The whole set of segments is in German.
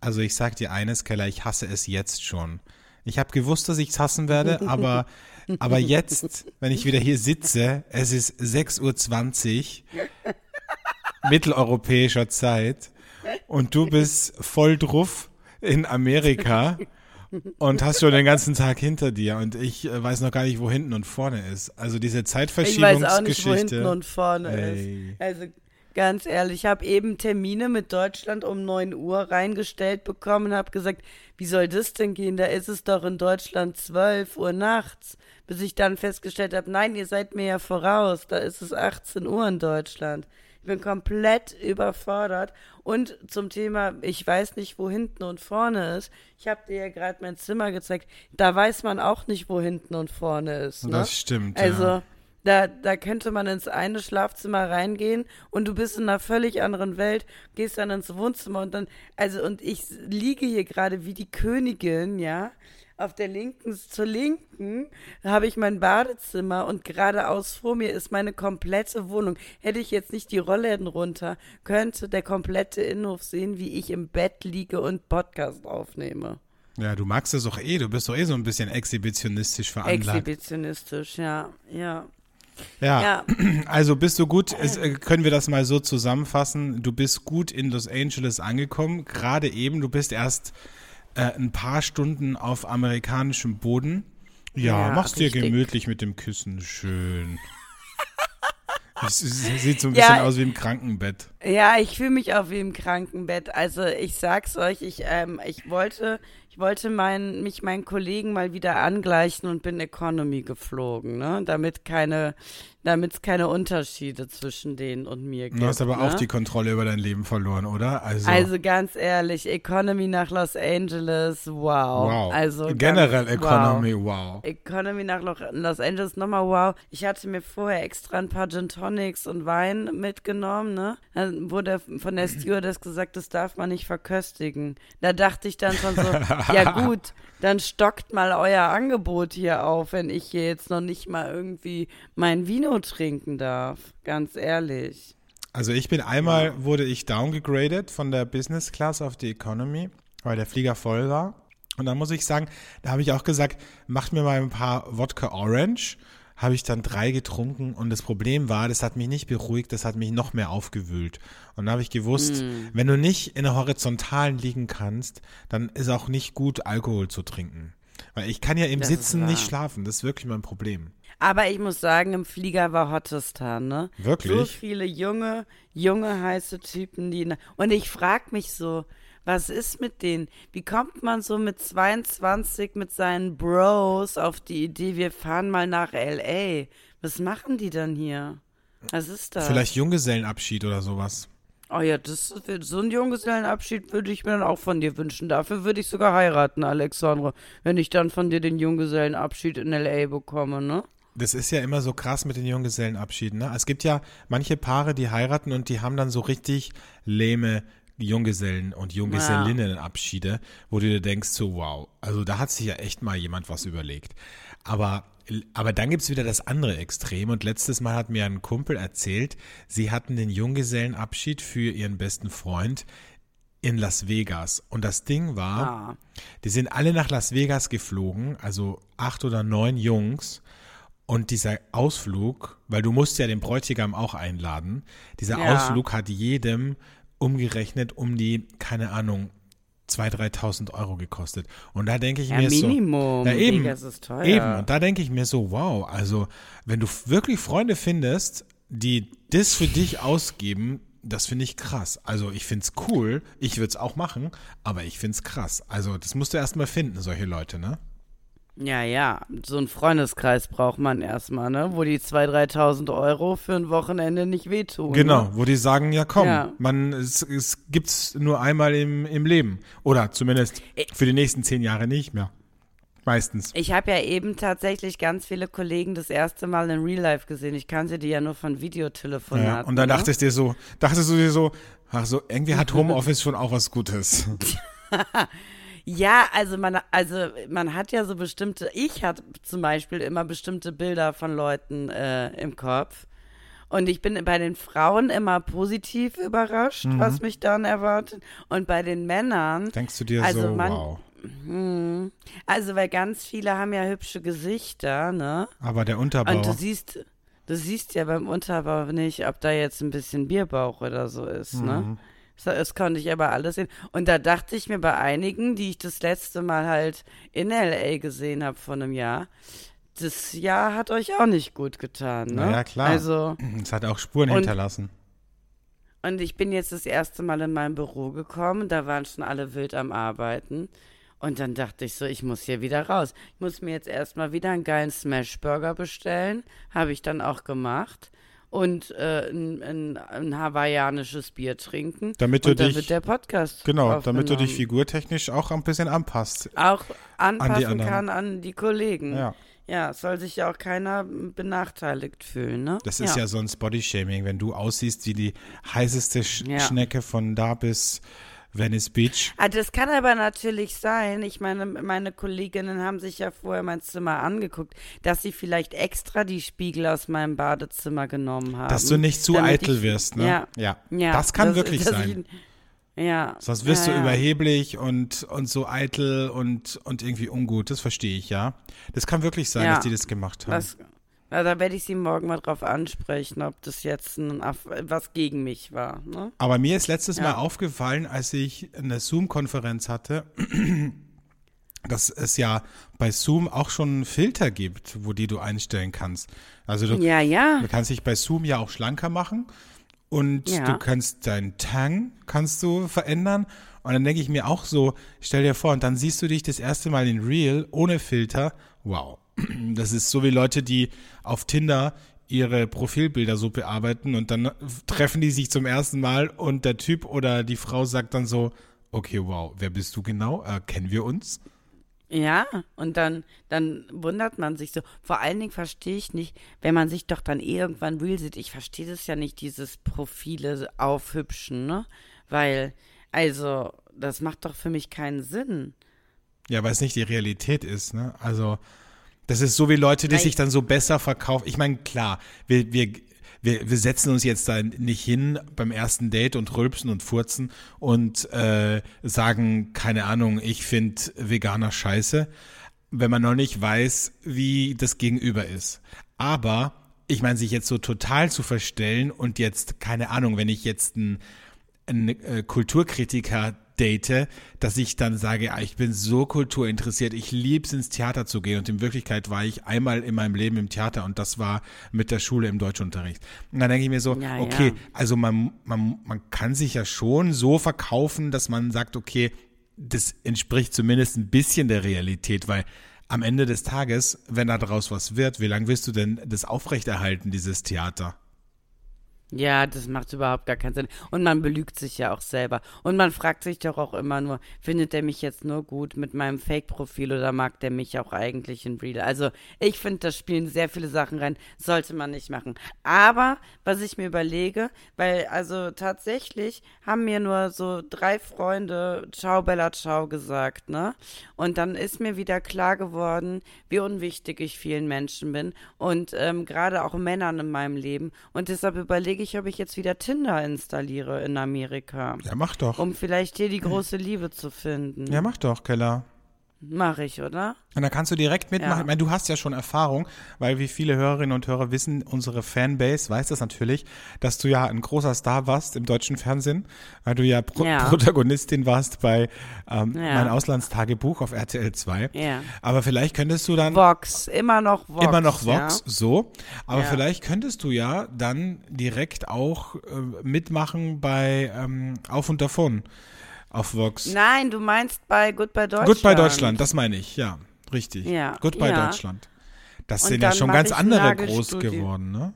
Also ich sag dir eines, Keller, ich hasse es jetzt schon. Ich habe gewusst, dass ich es hassen werde, aber, aber jetzt, wenn ich wieder hier sitze, es ist 6.20 Uhr mitteleuropäischer Zeit und du bist voll drauf in Amerika und hast schon den ganzen Tag hinter dir und ich äh, weiß noch gar nicht, wo hinten und vorne ist. Also diese Zeitverschiebungsgeschichte. Ich weiß auch nicht, wo hinten und vorne ey. ist. Also ganz ehrlich, ich habe eben Termine mit Deutschland um 9 Uhr reingestellt bekommen und habe gesagt, wie soll das denn gehen? Da ist es doch in Deutschland 12 Uhr nachts. Bis ich dann festgestellt habe, nein, ihr seid mir ja voraus, da ist es 18 Uhr in Deutschland. Ich bin komplett überfordert. Und zum Thema, ich weiß nicht, wo hinten und vorne ist. Ich habe dir ja gerade mein Zimmer gezeigt. Da weiß man auch nicht, wo hinten und vorne ist. Ne? Das stimmt. Also, ja. Da, da könnte man ins eine Schlafzimmer reingehen und du bist in einer völlig anderen Welt, gehst dann ins Wohnzimmer und dann, also, und ich liege hier gerade wie die Königin, ja auf der linken, zur linken habe ich mein Badezimmer und geradeaus vor mir ist meine komplette Wohnung. Hätte ich jetzt nicht die Rollläden runter, könnte der komplette Innenhof sehen, wie ich im Bett liege und Podcast aufnehme. Ja, du magst es doch eh, du bist doch eh so ein bisschen exhibitionistisch veranlagt. Exhibitionistisch, ja, ja. Ja, ja. also bist du gut, es, äh, können wir das mal so zusammenfassen, du bist gut in Los Angeles angekommen, gerade eben, du bist erst äh, ein paar Stunden auf amerikanischem Boden. Ja, ja machst dir gemütlich mit dem Küssen. Schön. Es sieht so ein bisschen ja, aus wie im Krankenbett. Ja, ich fühle mich auch wie im Krankenbett. Also ich sag's euch, ich, ähm, ich wollte, ich wollte mein, mich meinen Kollegen mal wieder angleichen und bin Economy geflogen, ne? Damit keine, damit es keine Unterschiede zwischen denen und mir gibt. Du hast aber ne? auch die Kontrolle über dein Leben verloren, oder? Also, also ganz ehrlich, Economy nach Los Angeles, wow. Wow. Also generell ganz, Economy, wow. wow. Economy nach Los Angeles nochmal wow. Ich hatte mir vorher extra ein paar Gin Tonics und Wein mitgenommen, ne? Dann wurde von der Stewardess gesagt, das darf man nicht verköstigen. Da dachte ich dann schon so, ja gut, dann stockt mal euer Angebot hier auf, wenn ich hier jetzt noch nicht mal irgendwie mein Vino trinken darf. Ganz ehrlich. Also ich bin einmal, ja. wurde ich downgegradet von der Business Class auf die Economy, weil der Flieger voll war. Und dann muss ich sagen, da habe ich auch gesagt, macht mir mal ein paar Wodka Orange habe ich dann drei getrunken und das Problem war, das hat mich nicht beruhigt, das hat mich noch mehr aufgewühlt. Und da habe ich gewusst, mm. wenn du nicht in der Horizontalen liegen kannst, dann ist auch nicht gut, Alkohol zu trinken. Weil ich kann ja im das Sitzen nicht schlafen, das ist wirklich mein Problem. Aber ich muss sagen, im Flieger war Hottestan, ne? Wirklich? So viele junge, junge, heiße Typen, die. Und ich frage mich so, was ist mit denen? Wie kommt man so mit 22 mit seinen Bros auf die Idee, wir fahren mal nach LA? Was machen die dann hier? Was ist das? Vielleicht Junggesellenabschied oder sowas. Oh ja, das, so ein Junggesellenabschied würde ich mir dann auch von dir wünschen. Dafür würde ich sogar heiraten, Alexandre, wenn ich dann von dir den Junggesellenabschied in LA bekomme, ne? Das ist ja immer so krass mit den Junggesellenabschieden. Ne? Es gibt ja manche Paare, die heiraten und die haben dann so richtig lähme Junggesellen- und Junggesellinnenabschiede, wo du dir denkst, so wow, also da hat sich ja echt mal jemand was überlegt. Aber, aber dann gibt's wieder das andere Extrem und letztes Mal hat mir ein Kumpel erzählt, sie hatten den Junggesellenabschied für ihren besten Freund in Las Vegas. Und das Ding war, ah. die sind alle nach Las Vegas geflogen, also acht oder neun Jungs. Und dieser Ausflug, weil du musst ja den Bräutigam auch einladen, dieser ja. Ausflug hat jedem umgerechnet um die, keine Ahnung, 2.000, 3.000 Euro gekostet. Und da denke ich ja, mir Minimum. so. Ja, eben. Das ist teuer. Eben. Und da denke ich mir so, wow, also wenn du wirklich Freunde findest, die das für dich ausgeben, das finde ich krass. Also ich finde es cool, ich würde es auch machen, aber ich finde es krass. Also das musst du erstmal finden, solche Leute, ne? Ja, ja, so einen Freundeskreis braucht man erstmal, ne? Wo die 2.000, 3.000 Euro für ein Wochenende nicht wehtun. Genau, ne? wo die sagen, ja komm, ja. man, es, es gibt's nur einmal im, im Leben. Oder zumindest für die nächsten zehn Jahre nicht mehr. Meistens. Ich habe ja eben tatsächlich ganz viele Kollegen das erste Mal in Real Life gesehen. Ich kannte die ja nur von Videotelefonaten. Ja, und dann ne? dachtest dir so, dachtest du dir so, ach so, irgendwie hat Homeoffice schon auch was Gutes. Ja, also man, also man hat ja so bestimmte, ich hatte zum Beispiel immer bestimmte Bilder von Leuten äh, im Kopf. Und ich bin bei den Frauen immer positiv überrascht, mhm. was mich dann erwartet. Und bei den Männern. Denkst du dir also so, man, wow. Hm, also, weil ganz viele haben ja hübsche Gesichter, ne? Aber der Unterbau. Und du siehst, du siehst ja beim Unterbau nicht, ob da jetzt ein bisschen Bierbauch oder so ist, ne? mhm. ne? Das, konnte ich aber alles sehen. Und da dachte ich mir bei einigen, die ich das letzte Mal halt in L.A. gesehen habe vor einem Jahr, das Jahr hat euch auch nicht gut getan, ne? Ja, klar. Also, es hat auch Spuren und, hinterlassen. Und ich bin jetzt das erste Mal in mein Büro gekommen, da waren schon alle wild am Arbeiten. Und dann dachte ich so, ich muss hier wieder raus. Ich muss mir jetzt erstmal wieder einen geilen Smashburger bestellen. Habe ich dann auch gemacht. Und äh, ein, ein, ein, hawaiianisches Bier trinken. Damit du und dich, wird der Podcast. Genau, damit du dich figurtechnisch auch ein bisschen anpasst. Auch anpassen an kann an die Kollegen. Ja. Ja, soll sich ja auch keiner benachteiligt fühlen, ne? Das ist ja, ja sonst Bodyshaming, wenn du aussiehst wie die heißeste Sch ja. Schnecke von da bis Venice Beach. Ah, das kann aber natürlich sein. Ich meine, meine Kolleginnen haben sich ja vorher mein Zimmer angeguckt, dass sie vielleicht extra die Spiegel aus meinem Badezimmer genommen haben. Dass du nicht zu eitel ich, wirst, ne? Ja. ja. ja das kann das, wirklich sein. Ich, ja. Sonst wirst ja, du überheblich und, und so eitel und, und irgendwie ungut. Das verstehe ich, ja. Das kann wirklich sein, ja. dass die das gemacht haben. Das, ja, da werde ich sie morgen mal drauf ansprechen, ob das jetzt ein, was gegen mich war. Ne? Aber mir ist letztes ja. Mal aufgefallen, als ich eine Zoom-Konferenz hatte, dass es ja bei Zoom auch schon Filter gibt, wo die du einstellen kannst. Also du, ja, ja. du kannst dich bei Zoom ja auch schlanker machen und ja. du kannst deinen Tang kannst du verändern. Und dann denke ich mir auch so, stell dir vor, und dann siehst du dich das erste Mal in Real ohne Filter. Wow. Das ist so wie Leute, die auf Tinder ihre Profilbilder so bearbeiten und dann treffen die sich zum ersten Mal und der Typ oder die Frau sagt dann so, okay, wow, wer bist du genau? Äh, kennen wir uns? Ja, und dann, dann wundert man sich so. Vor allen Dingen verstehe ich nicht, wenn man sich doch dann irgendwann real sieht. Ich verstehe das ja nicht, dieses Profile aufhübschen, ne? Weil, also, das macht doch für mich keinen Sinn. Ja, weil es nicht die Realität ist, ne? Also, das ist so wie Leute, die Nein. sich dann so besser verkaufen. Ich meine, klar, wir, wir, wir, wir setzen uns jetzt da nicht hin beim ersten Date und rülpsen und furzen und äh, sagen, keine Ahnung, ich finde Veganer scheiße, wenn man noch nicht weiß, wie das Gegenüber ist. Aber ich meine, sich jetzt so total zu verstellen und jetzt, keine Ahnung, wenn ich jetzt ein, ein äh, Kulturkritiker date, dass ich dann sage, ah, ich bin so kulturinteressiert, ich liebe es ins Theater zu gehen und in Wirklichkeit war ich einmal in meinem Leben im Theater und das war mit der Schule im Deutschunterricht. Und dann denke ich mir so, ja, okay, ja. also man, man, man kann sich ja schon so verkaufen, dass man sagt, okay, das entspricht zumindest ein bisschen der Realität, weil am Ende des Tages, wenn da draus was wird, wie lange willst du denn das aufrechterhalten, dieses Theater? Ja, das macht überhaupt gar keinen Sinn. Und man belügt sich ja auch selber. Und man fragt sich doch auch immer nur, findet er mich jetzt nur gut mit meinem Fake-Profil oder mag der mich auch eigentlich in Real? Also ich finde, da spielen sehr viele Sachen rein, sollte man nicht machen. Aber was ich mir überlege, weil also tatsächlich haben mir nur so drei Freunde Ciao Bella Ciao gesagt, ne? Und dann ist mir wieder klar geworden, wie unwichtig ich vielen Menschen bin und ähm, gerade auch Männern in meinem Leben. Und deshalb überlege überlege ich, ob ich jetzt wieder Tinder installiere in Amerika. Ja, mach doch. Um vielleicht hier die große Liebe zu finden. Ja, mach doch, Keller. Mach ich, oder? Und dann kannst du direkt mitmachen. Ja. Ich meine, du hast ja schon Erfahrung, weil wie viele Hörerinnen und Hörer wissen, unsere Fanbase weiß das natürlich, dass du ja ein großer Star warst im deutschen Fernsehen, weil du ja, Pro ja. Protagonistin warst bei ähm, ja. mein Auslandstagebuch auf RTL 2. Ja. Aber vielleicht könntest du dann Vox, immer noch Vox. Immer noch Vox, so. Aber vielleicht könntest du ja dann direkt auch äh, mitmachen bei ähm, Auf und davon auf Vox. Nein, du meinst bei Goodbye Deutschland. Goodbye Deutschland, das meine ich, ja. Richtig. Ja. Goodbye ja. Deutschland. Das sind ja schon ganz andere groß geworden, ne?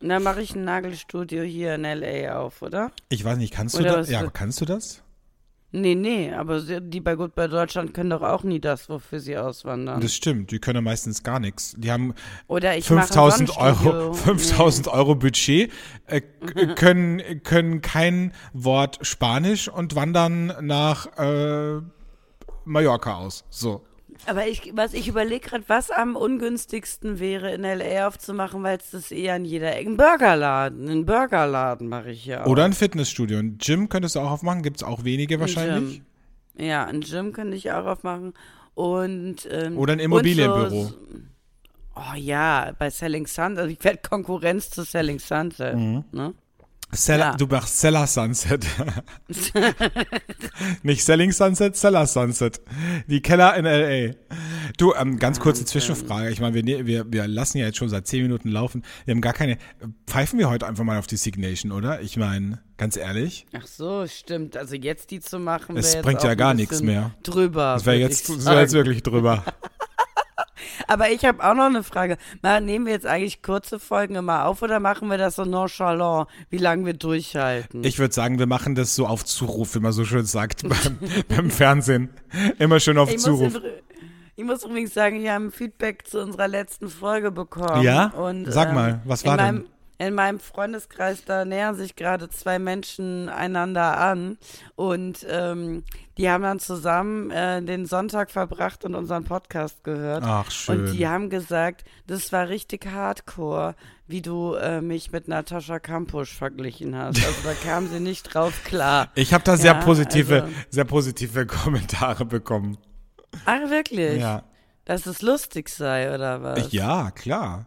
Und dann mache ich ein Nagelstudio hier in L.A. auf, oder? Ich weiß nicht, kannst du das? Ja, aber kannst du das? Nee, nee, aber die bei Gut bei Deutschland können doch auch nie das, wofür sie auswandern. Das stimmt, die können meistens gar nichts. Die haben Oder ich 5000 Euro, 5000 nee. Euro Budget, äh, können, können kein Wort Spanisch und wandern nach äh, Mallorca aus. So. Aber ich, was ich überlege gerade, was am ungünstigsten wäre, in L.A. aufzumachen, weil es das eher an jeder Ecke. Ein Burgerladen. Einen Burgerladen mache ich ja auch. Oder ein Fitnessstudio. Ein Gym könntest du auch aufmachen, gibt es auch wenige wahrscheinlich. Ein ja, ein Gym könnte ich auch aufmachen. Und, ähm, Oder ein Immobilienbüro. So, oh ja, bei Selling Sunset. Also ich werde Konkurrenz zu Selling Sunset. Mhm. Ne? Seller, ja. Du machst Seller Sunset. Nicht Selling Sunset, Seller Sunset. Die Keller in L.A. Du, ähm, ganz kurze Zwischenfrage. Ich meine, wir, ne-, wir, wir lassen ja jetzt schon seit zehn Minuten laufen. Wir haben gar keine. Pfeifen wir heute einfach mal auf die Signation, oder? Ich meine, ganz ehrlich. Ach so, stimmt. Also jetzt die zu machen. Es bringt ja gar nichts mehr. Drüber. Das wäre jetzt, das wär jetzt wirklich drüber. Aber ich habe auch noch eine Frage. Mal, nehmen wir jetzt eigentlich kurze Folgen immer auf oder machen wir das so nonchalant, wie lange wir durchhalten? Ich würde sagen, wir machen das so auf Zuruf, wie man so schön sagt beim, beim Fernsehen. Immer schön auf ich Zuruf. Muss ich muss übrigens sagen, wir haben Feedback zu unserer letzten Folge bekommen. Ja? Und, Sag ähm, mal, was war denn? In meinem Freundeskreis, da nähern sich gerade zwei Menschen einander an und ähm, die haben dann zusammen äh, den Sonntag verbracht und unseren Podcast gehört. Ach, schön. Und die haben gesagt, das war richtig hardcore, wie du äh, mich mit Natascha Kampusch verglichen hast. Also da kamen sie nicht drauf klar. Ich habe da sehr ja, positive, also, sehr positive Kommentare bekommen. Ach, wirklich? Ja. Dass es lustig sei, oder was? Ja, klar.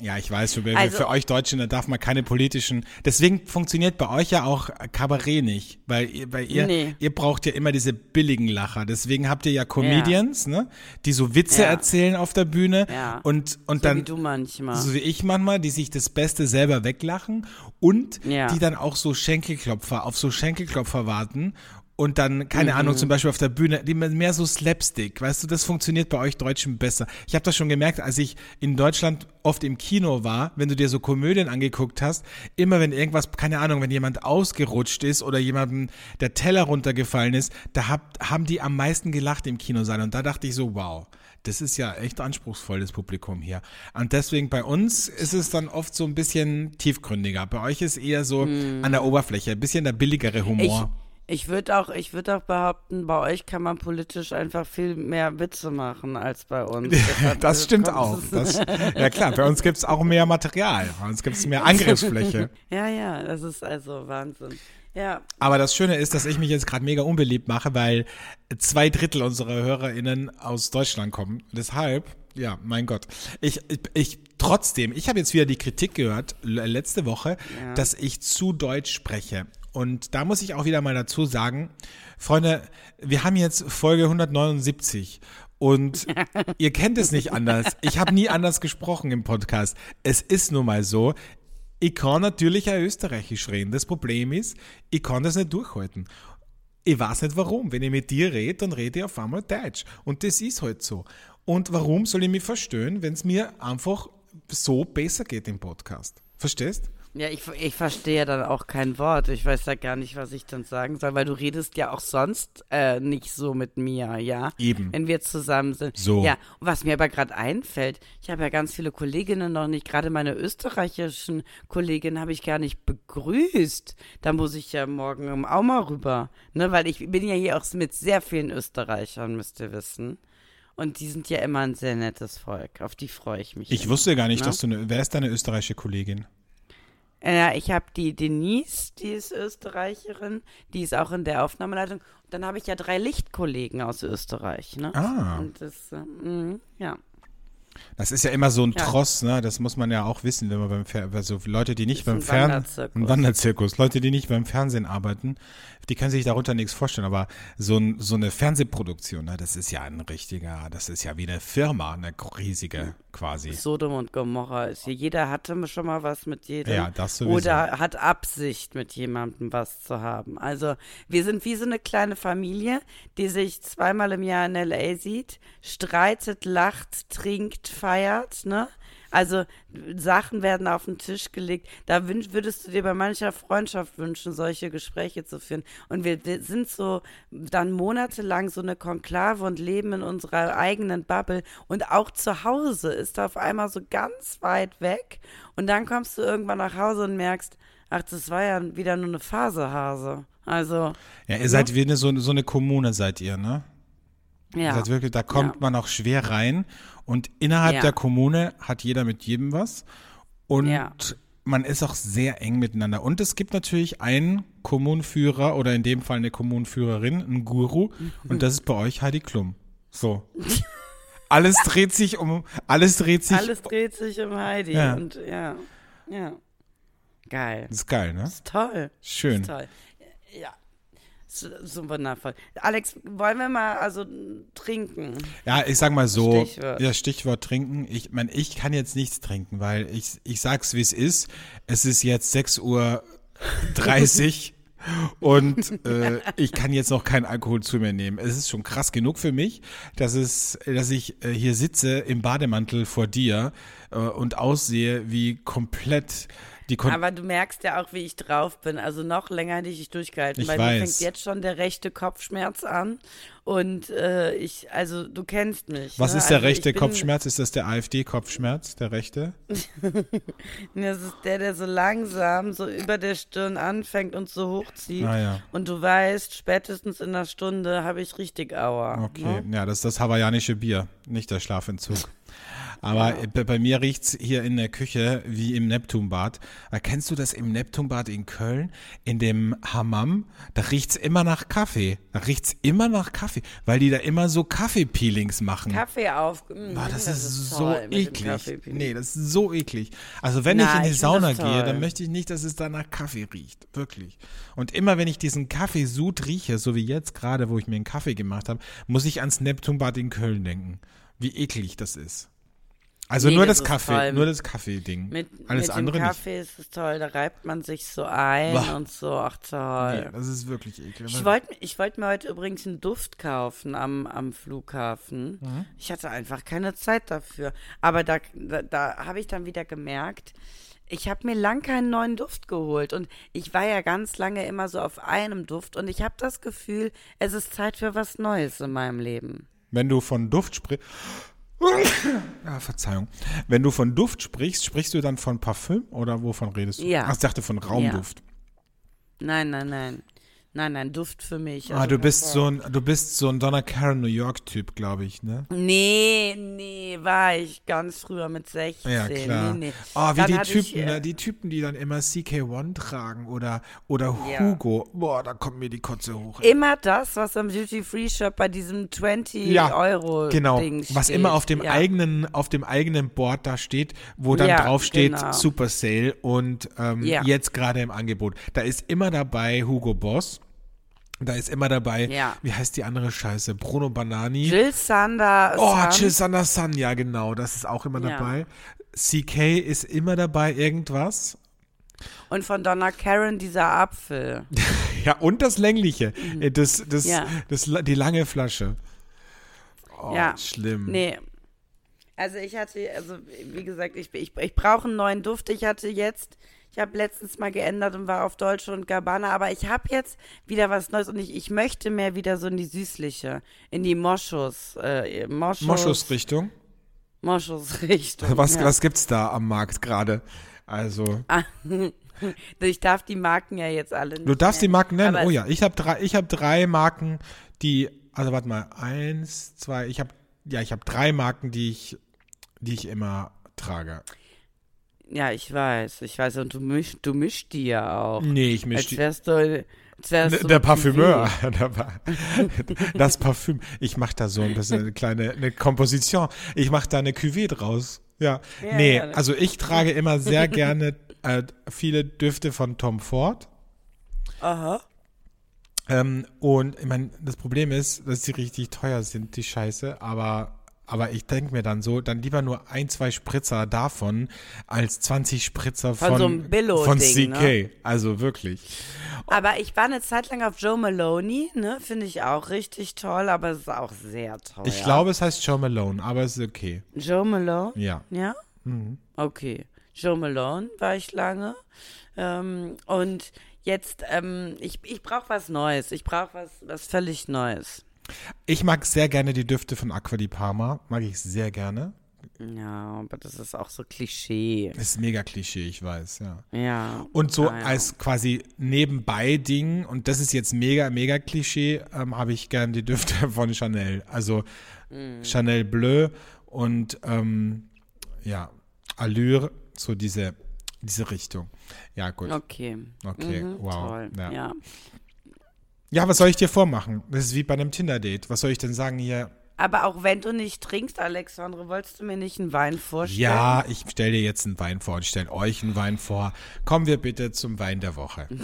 Ja, ich weiß, für, also, für euch Deutschen, da darf man keine politischen. Deswegen funktioniert bei euch ja auch Kabarett nicht, weil, weil ihr, nee. ihr braucht ja immer diese billigen Lacher. Deswegen habt ihr ja Comedians, ja. ne, die so Witze ja. erzählen auf der Bühne ja. und und so dann wie du manchmal, so wie ich manchmal, die sich das Beste selber weglachen und die dann auch so Schenkelklopfer auf so Schenkelklopfer warten und dann, keine mhm. Ahnung, zum Beispiel auf der Bühne, mehr so Slapstick, weißt du, das funktioniert bei euch Deutschen besser. Ich habe das schon gemerkt, als ich in Deutschland oft im Kino war, wenn du dir so Komödien angeguckt hast, immer wenn irgendwas, keine Ahnung, wenn jemand ausgerutscht ist oder jemandem der Teller runtergefallen ist, da hab, haben die am meisten gelacht im Kinosaal und da dachte ich so, wow. Das ist ja echt anspruchsvoll, das Publikum hier. Und deswegen bei uns ist es dann oft so ein bisschen tiefgründiger. Bei euch ist eher so mm. an der Oberfläche, ein bisschen der billigere Humor. Ich ich würde auch, ich würde auch behaupten, bei euch kann man politisch einfach viel mehr Witze machen als bei uns. das stimmt auch. Das, ja klar, bei uns gibt es auch mehr Material. Bei uns gibt es mehr Angriffsfläche. ja, ja, das ist also Wahnsinn. Ja. Aber das Schöne ist, dass ich mich jetzt gerade mega unbeliebt mache, weil zwei Drittel unserer HörerInnen aus Deutschland kommen. Deshalb, ja, mein Gott. Ich, ich, ich trotzdem, ich habe jetzt wieder die Kritik gehört, letzte Woche, ja. dass ich zu deutsch spreche. Und da muss ich auch wieder mal dazu sagen, Freunde, wir haben jetzt Folge 179 und ihr kennt es nicht anders. Ich habe nie anders gesprochen im Podcast. Es ist nun mal so. Ich kann natürlich auch Österreichisch reden. Das Problem ist, ich kann das nicht durchhalten. Ich weiß nicht warum. Wenn ich mit dir rede, dann rede ich auf einmal Deutsch. Und das ist halt so. Und warum soll ich mich verstehen, wenn es mir einfach so besser geht im Podcast? Verstehst? Ja, ich, ich verstehe dann auch kein Wort. Ich weiß ja gar nicht, was ich dann sagen soll, weil du redest ja auch sonst äh, nicht so mit mir, ja? Eben. Wenn wir zusammen sind. So. Ja, und was mir aber gerade einfällt, ich habe ja ganz viele Kolleginnen noch nicht, gerade meine österreichischen Kolleginnen habe ich gar nicht begrüßt. Da muss ich ja morgen auch mal rüber, ne? Weil ich bin ja hier auch mit sehr vielen Österreichern, müsst ihr wissen. Und die sind ja immer ein sehr nettes Volk. Auf die freue ich mich. Ich immer, wusste gar nicht, ne? dass du eine. Wer ist deine österreichische Kollegin? Ja, ich habe die Denise, die ist Österreicherin, die ist auch in der Aufnahmeleitung. Und dann habe ich ja drei Lichtkollegen aus Österreich. Ne? Ah. Und das, äh, mh, ja. Das ist ja immer so ein ja. Tross, ne? Das muss man ja auch wissen, wenn man beim Fernsehen, also Leute, die nicht beim Fernsehen, Wanderzirkus, Leute, die nicht beim Fernsehen arbeiten, die können sich darunter nichts vorstellen, aber so, ein, so eine Fernsehproduktion, ne, das ist ja ein richtiger, das ist ja wie eine Firma, eine riesige quasi. Sodom und Gomorra ist hier. Jeder hatte schon mal was mit jedem. Ja, das sowieso. Oder hat Absicht, mit jemandem was zu haben. Also, wir sind wie so eine kleine Familie, die sich zweimal im Jahr in L.A. sieht, streitet, lacht, trinkt, feiert, ne? Also Sachen werden auf den Tisch gelegt. Da würdest du dir bei mancher Freundschaft wünschen, solche Gespräche zu führen. Und wir, wir, sind so dann monatelang so eine Konklave und leben in unserer eigenen Bubble. Und auch zu Hause ist auf einmal so ganz weit weg. Und dann kommst du irgendwann nach Hause und merkst, ach, das war ja wieder nur eine Phase, Hase. Also. Ja, ihr seid wie eine, so, so eine Kommune, seid ihr, ne? Ja. Das heißt wirklich, da kommt ja. man auch schwer rein. Und innerhalb ja. der Kommune hat jeder mit jedem was. Und ja. man ist auch sehr eng miteinander. Und es gibt natürlich einen Kommunenführer oder in dem Fall eine Kommunenführerin, einen Guru. Und das ist bei euch Heidi Klum. So. alles dreht sich um, alles dreht sich. Alles dreht sich um Heidi. Ja. Und ja, ja. Geil. Das ist geil, ne? Das ist toll. Schön. Das ist toll. Ja. So, wundervoll. Alex, wollen wir mal also trinken? Ja, ich sag mal so. Stichwort. Ja, Stichwort trinken. Ich meine, ich kann jetzt nichts trinken, weil ich, ich sag's wie es ist. Es ist jetzt 6 Uhr 30 und äh, ich kann jetzt noch keinen Alkohol zu mir nehmen. Es ist schon krass genug für mich, dass es, dass ich äh, hier sitze im Bademantel vor dir äh, und aussehe wie komplett aber du merkst ja auch, wie ich drauf bin. Also noch länger hätte ich dich durchgehalten, ich weil weiß. mir fängt jetzt schon der rechte Kopfschmerz an. Und äh, ich, also du kennst mich. Was ne? ist der also rechte Kopfschmerz? Ist das der AfD-Kopfschmerz, der rechte? das ist der, der so langsam so über der Stirn anfängt und so hochzieht. Ah, ja. Und du weißt, spätestens in einer Stunde habe ich richtig Aua. Okay, ne? ja, das ist das hawaiianische Bier, nicht der Schlafentzug. Aber ja. bei mir riecht's hier in der Küche wie im Neptunbad. Erkennst du das im Neptunbad in Köln? In dem Hammam, da riecht's immer nach Kaffee. Da riecht's immer nach Kaffee, weil die da immer so Kaffeepeelings machen. Kaffee auf. Mh, hm, Boah, das, das, ist, ist so eklig. Nee, das ist so eklig. Also wenn Na, ich in die ich Sauna gehe, dann möchte ich nicht, dass es da nach Kaffee riecht. Wirklich. Und immer wenn ich diesen Kaffeesud rieche, so wie jetzt gerade, wo ich mir einen Kaffee gemacht habe, muss ich ans Neptunbad in Köln denken. Wie eklig das ist. Also nee, nur das, das Kaffee, nur das Kaffee-Ding. Mit, Alles mit andere dem Kaffee nicht. ist es toll, da reibt man sich so ein Boah. und so, ach toll. Nee, das ist wirklich eklig. Ich wollte ich wollt mir heute übrigens einen Duft kaufen am, am Flughafen. Mhm. Ich hatte einfach keine Zeit dafür. Aber da, da, da habe ich dann wieder gemerkt, ich habe mir lang keinen neuen Duft geholt und ich war ja ganz lange immer so auf einem Duft und ich habe das Gefühl, es ist Zeit für was Neues in meinem Leben. Wenn du von Duft sprichst, ja, Verzeihung. Wenn du von Duft sprichst, sprichst du dann von Parfüm oder wovon redest du? Ja. Ach, ich dachte von Raumduft. Ja. Nein, nein, nein. Nein, nein, Duft für mich. Ah, also ah, du bist so ein, du bist so ein Donna Karen New York Typ, glaube ich, ne? Nee, nee, war ich ganz früher mit 16. Ja, klar. Nee, nee. Oh, wie dann die Typen, ich, äh, ne? Die Typen, die dann immer CK1 tragen oder, oder Hugo. Ja. Boah, da kommt mir die Kotze hoch. Ey. Immer das, was am Duty Free Shop bei diesem 20 ja, Euro genau. Ding steht. Was immer auf dem ja. eigenen, auf dem eigenen Board da steht, wo dann ja, drauf steht genau. Super Sale und ähm, jetzt gerade im Angebot. Da ist immer dabei Hugo Boss. Da ist immer dabei, ja. wie heißt die andere Scheiße? Bruno Banani. Jill Sander Oh, Sun. Jill Sander Sun, ja genau, das ist auch immer ja. dabei. CK ist immer dabei, irgendwas. Und von Donna Karen dieser Apfel. ja, und das längliche, mhm. Äh, das, das, ja. das, die lange Flasche. Oh, ja. schlimm. Nee. Also ich hatte, also wie gesagt, ich, ich, ich brauche einen neuen Duft. Ich hatte jetzt ich habe letztens mal geändert und war auf Deutsche und Gabbana, aber ich habe jetzt wieder was Neues und ich, ich möchte mehr wieder so in die süßliche, in die Moschus, äh, Moschus. Moschus-Richtung? Moschus-Richtung. Was, ja. was gibt's da am Markt gerade? Also. Ah, ich darf die Marken ja jetzt alle Du darfst nennen. die Marken nennen? oh ja, ich habe drei, ich habe drei Marken, die, also warte mal, eins, zwei, ich habe, ja, ich habe drei Marken, die ich, die ich immer trage. Ja, ich weiß, ich weiß. Und du mischst, du mischst die ja auch. Nee, ich misch die. Als wärst du, als wärst du der Parfümeur. das Parfüm. Ich mach da so ein bisschen eine kleine eine Komposition. Ich mach da eine Cuvée draus. Ja. ja nee, ja. also ich trage immer sehr gerne äh, viele Düfte von Tom Ford. Aha. Ähm, und ich meine, das Problem ist, dass sie richtig teuer sind, die Scheiße, aber aber ich denke mir dann so, dann lieber nur ein, zwei Spritzer davon als 20 Spritzer von, von, so einem Billo von CK. Ne? Also wirklich. Aber ich war eine Zeit lang auf Joe Maloney, ne? Finde ich auch richtig toll, aber es ist auch sehr toll. Ich glaube, es heißt Joe Malone, aber es ist okay. Joe Malone? Ja. Ja? Mhm. Okay. Joe Malone war ich lange. Ähm, und jetzt, ähm, ich, ich brauche was Neues. Ich brauche was, was völlig Neues. Ich mag sehr gerne die Düfte von Aqua di Parma. Mag ich sehr gerne. Ja, aber das ist auch so Klischee. Das ist mega Klischee, ich weiß, ja. Ja. Und so ja. als quasi Nebenbei-Ding, und das ist jetzt mega, mega Klischee, ähm, habe ich gern die Düfte von Chanel. Also mm. Chanel Bleu und ähm, ja, Allure, so diese, diese Richtung. Ja, gut. Okay. Okay, mhm, wow. Toll. Ja. ja. Ja, was soll ich dir vormachen? Das ist wie bei einem Tinder-Date. Was soll ich denn sagen hier? Aber auch wenn du nicht trinkst, Alexandre, wolltest du mir nicht einen Wein vorstellen? Ja, ich stelle dir jetzt einen Wein vor und ich stelle euch einen Wein vor. Kommen wir bitte zum Wein der Woche.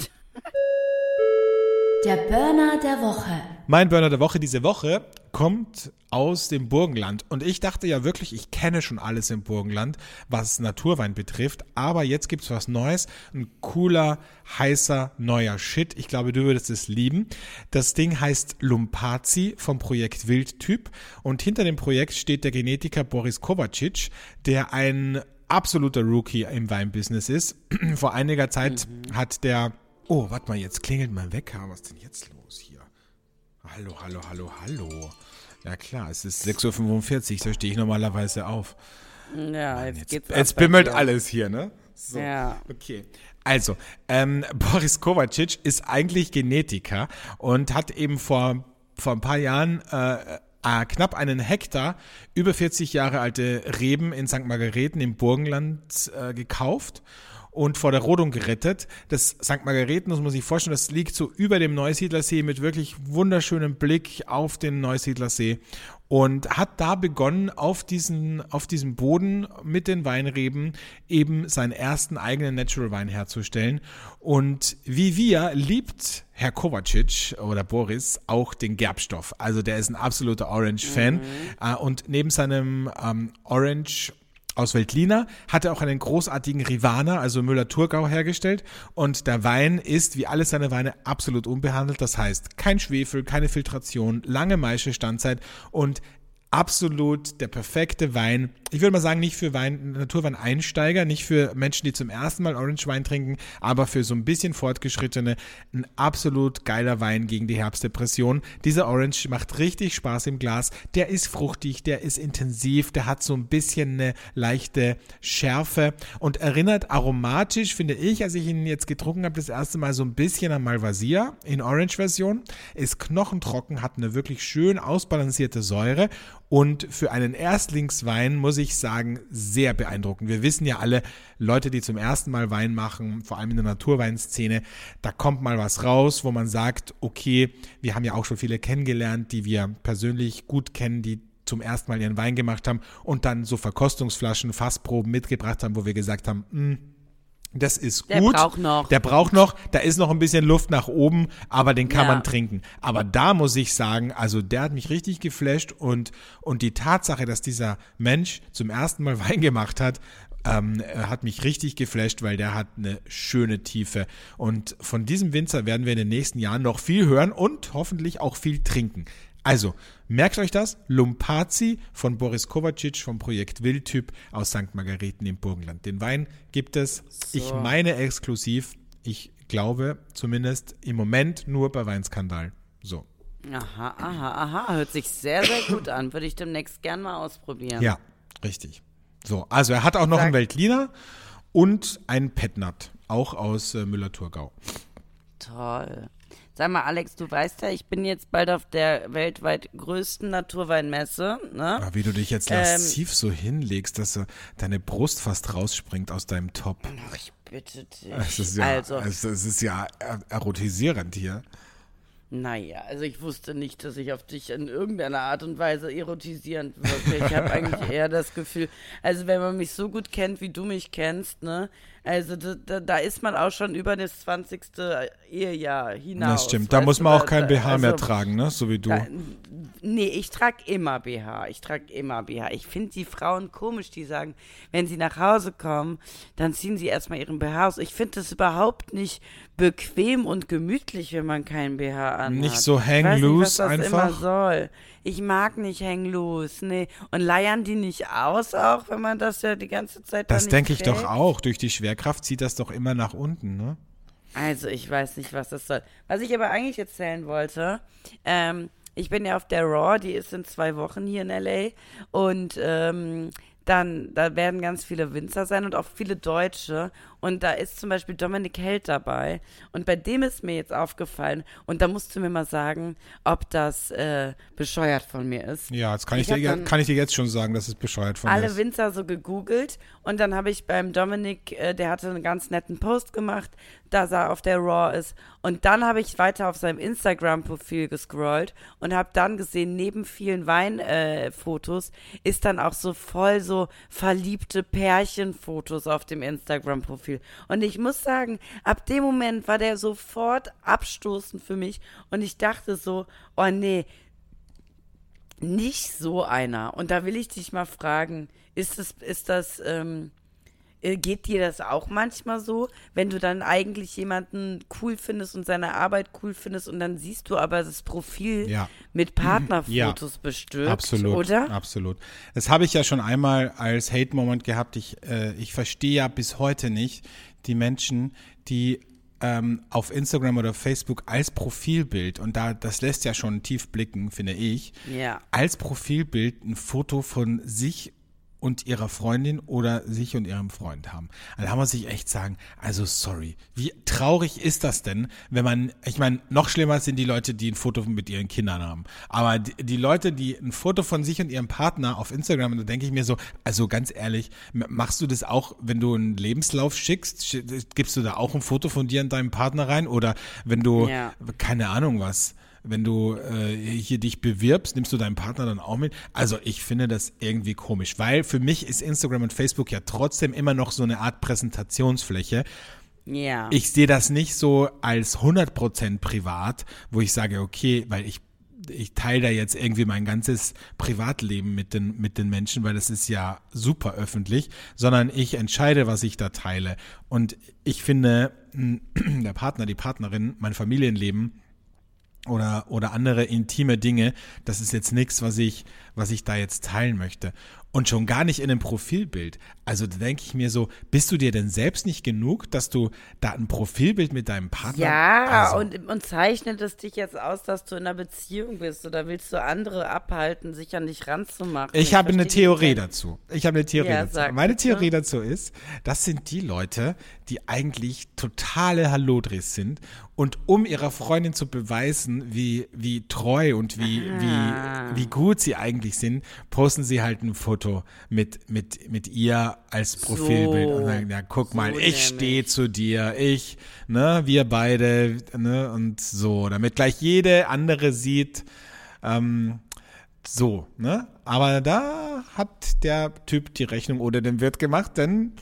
Der Burner der Woche. Mein Burner der Woche diese Woche kommt aus dem Burgenland. Und ich dachte ja wirklich, ich kenne schon alles im Burgenland, was Naturwein betrifft. Aber jetzt gibt's was Neues. Ein cooler, heißer, neuer Shit. Ich glaube, du würdest es lieben. Das Ding heißt Lumpazi vom Projekt Wildtyp. Und hinter dem Projekt steht der Genetiker Boris Kovacic, der ein absoluter Rookie im Weinbusiness ist. Vor einiger Zeit mhm. hat der Oh, warte mal, jetzt klingelt mein Wecker. Was ist denn jetzt los hier? Hallo, hallo, hallo, hallo. Ja klar, es ist 6.45 Uhr, da stehe ich normalerweise auf. Ja, Mann, jetzt, jetzt geht's Jetzt bimmelt alles hier, ne? So. Ja. Okay. Also, ähm, Boris Kovacic ist eigentlich Genetiker und hat eben vor, vor ein paar Jahren äh, äh, knapp einen Hektar über 40 Jahre alte Reben in St. Margareten im Burgenland äh, gekauft und vor der Rodung gerettet. Das St. Margareten, das muss man sich vorstellen, das liegt so über dem Neusiedlersee mit wirklich wunderschönem Blick auf den Neusiedlersee und hat da begonnen, auf diesen, auf diesem Boden mit den Weinreben eben seinen ersten eigenen Natural Wein herzustellen. Und wie wir liebt Herr Kovacic oder Boris auch den Gerbstoff. Also der ist ein absoluter Orange-Fan. Mhm. Äh, und neben seinem ähm, Orange aus Veltliner, hat er auch einen großartigen Rivana, also Müller-Thurgau hergestellt und der Wein ist, wie alle seine Weine, absolut unbehandelt. Das heißt, kein Schwefel, keine Filtration, lange Maischestandzeit und absolut der perfekte Wein. Ich würde mal sagen, nicht für Wein, Naturwein-Einsteiger, nicht für Menschen, die zum ersten Mal Orange Wein trinken, aber für so ein bisschen fortgeschrittene, ein absolut geiler Wein gegen die Herbstdepression. Dieser Orange macht richtig Spaß im Glas. Der ist fruchtig, der ist intensiv, der hat so ein bisschen eine leichte Schärfe und erinnert aromatisch, finde ich, als ich ihn jetzt getrunken habe, das erste Mal so ein bisschen an Malvasia in Orange-Version. Ist knochentrocken, hat eine wirklich schön ausbalancierte Säure und für einen Erstlingswein muss ich sagen, sehr beeindruckend. Wir wissen ja alle, Leute, die zum ersten Mal Wein machen, vor allem in der Naturweinszene, da kommt mal was raus, wo man sagt, okay, wir haben ja auch schon viele kennengelernt, die wir persönlich gut kennen, die zum ersten Mal ihren Wein gemacht haben und dann so Verkostungsflaschen, Fassproben mitgebracht haben, wo wir gesagt haben, mh, hm, das ist gut. Der braucht noch. Der braucht noch. Da ist noch ein bisschen Luft nach oben, aber den kann ja. man trinken. Aber da muss ich sagen, also der hat mich richtig geflasht und, und die Tatsache, dass dieser Mensch zum ersten Mal Wein gemacht hat, ähm, hat mich richtig geflasht, weil der hat eine schöne Tiefe. Und von diesem Winzer werden wir in den nächsten Jahren noch viel hören und hoffentlich auch viel trinken. Also, merkt euch das. Lumpazi von Boris Kovacic vom Projekt Wildtyp aus St. Margareten im Burgenland. Den Wein gibt es, so. ich meine exklusiv, ich glaube zumindest im Moment nur bei Weinskandal. So. Aha, aha, aha. Hört sich sehr, sehr gut an. Würde ich demnächst gern mal ausprobieren. Ja, richtig. So, also er hat auch noch Sag. einen Veltliner und einen Petnat, auch aus äh, Müller-Thurgau. Toll. Sag mal, Alex, du weißt ja, ich bin jetzt bald auf der weltweit größten Naturweinmesse. Ne? Aber wie du dich jetzt lassiv ähm, so hinlegst, dass deine Brust fast rausspringt aus deinem Top. Ach, ich bitte dich. Es ist ja, also, es, es ist ja erotisierend hier. Naja, also ich wusste nicht, dass ich auf dich in irgendeiner Art und Weise erotisierend wirke. Ich habe eigentlich eher das Gefühl, also wenn man mich so gut kennt, wie du mich kennst, ne, also da, da, ist man auch schon über das 20. Ehejahr hinaus. Das stimmt, da muss man auch kein BH also, mehr tragen, ne? So wie du. Da, nee, ich trage immer BH. Ich trage immer BH. Ich finde die Frauen komisch, die sagen, wenn sie nach Hause kommen, dann ziehen sie erstmal ihren BH aus. Ich finde das überhaupt nicht bequem und gemütlich, wenn man keinen BH anhat. Nicht so hang loose einfach. Immer soll ich mag nicht hang loose, nee. Und leiern die nicht aus auch, wenn man das ja die ganze Zeit Das denke ich doch auch. Durch die Schwerkraft zieht das doch immer nach unten, ne? Also, ich weiß nicht, was das soll. Was ich aber eigentlich erzählen wollte, ähm, ich bin ja auf der Raw, die ist in zwei Wochen hier in LA und ähm, dann da werden ganz viele Winzer sein und auch viele Deutsche. Und da ist zum Beispiel Dominik Held dabei. Und bei dem ist mir jetzt aufgefallen, und da musst du mir mal sagen, ob das äh, bescheuert von mir ist. Ja, das kann ich, ich dir, kann ich dir jetzt schon sagen, dass es bescheuert von mir ist. Alle Winzer so gegoogelt und dann habe ich beim Dominik, äh, der hatte einen ganz netten Post gemacht, dass er auf der Raw ist. Und dann habe ich weiter auf seinem Instagram-Profil gescrollt und habe dann gesehen, neben vielen Weinfotos äh, ist dann auch so voll so verliebte Pärchenfotos auf dem Instagram-Profil. Und ich muss sagen, ab dem Moment war der sofort abstoßend für mich und ich dachte so, oh nee, nicht so einer. Und da will ich dich mal fragen, ist das, ist das, ähm, äh, geht dir das auch manchmal so, wenn du dann eigentlich jemanden cool findest und seine Arbeit cool findest und dann siehst du aber das Profil ja. mit Partnerfotos ja. bestückt, absolut, oder? Absolut. Das habe ich ja schon einmal als Hate-Moment gehabt. Ich, äh, ich verstehe ja bis heute nicht die Menschen, die ähm, auf Instagram oder Facebook als Profilbild, und da das lässt ja schon tief blicken, finde ich, ja. als Profilbild ein Foto von sich und ihrer Freundin oder sich und ihrem Freund haben. Also da muss ich echt sagen, also sorry, wie traurig ist das denn, wenn man, ich meine, noch schlimmer sind die Leute, die ein Foto mit ihren Kindern haben. Aber die, die Leute, die ein Foto von sich und ihrem Partner auf Instagram, da denke ich mir so, also ganz ehrlich, machst du das auch, wenn du einen Lebenslauf schickst, gibst du da auch ein Foto von dir und deinem Partner rein? Oder wenn du, ja. keine Ahnung was, wenn du äh, hier dich bewirbst, nimmst du deinen Partner dann auch mit? Also ich finde das irgendwie komisch, weil für mich ist Instagram und Facebook ja trotzdem immer noch so eine Art Präsentationsfläche. Ja. Ich sehe das nicht so als 100% privat, wo ich sage, okay, weil ich ich teile da jetzt irgendwie mein ganzes Privatleben mit den, mit den Menschen, weil das ist ja super öffentlich, sondern ich entscheide, was ich da teile. Und ich finde, der Partner, die Partnerin, mein Familienleben oder, oder andere intime Dinge, das ist jetzt nichts, was ich, was ich da jetzt teilen möchte. Und schon gar nicht in einem Profilbild. Also da denke ich mir so, bist du dir denn selbst nicht genug, dass du da ein Profilbild mit deinem Partner Ja, also, und, und zeichnet es dich jetzt aus, dass du in einer Beziehung bist oder willst du andere abhalten, sich an dich ranzumachen? Ich, ich habe eine Theorie dazu. Ich habe eine Theorie ja, dazu. Meine Theorie dazu ist, das sind die Leute, die eigentlich totale Hallodris sind und um ihrer Freundin zu beweisen, wie, wie treu und wie, ah. wie, wie gut sie eigentlich sind, posten sie halt ein Foto mit, mit, mit ihr als Profilbild so, und sagen, ja, guck so mal, ich stehe zu dir, ich, ne, wir beide, ne, und so, damit gleich jede andere sieht, ähm, so, ne? Aber da hat der Typ die Rechnung oder den Wirt gemacht, denn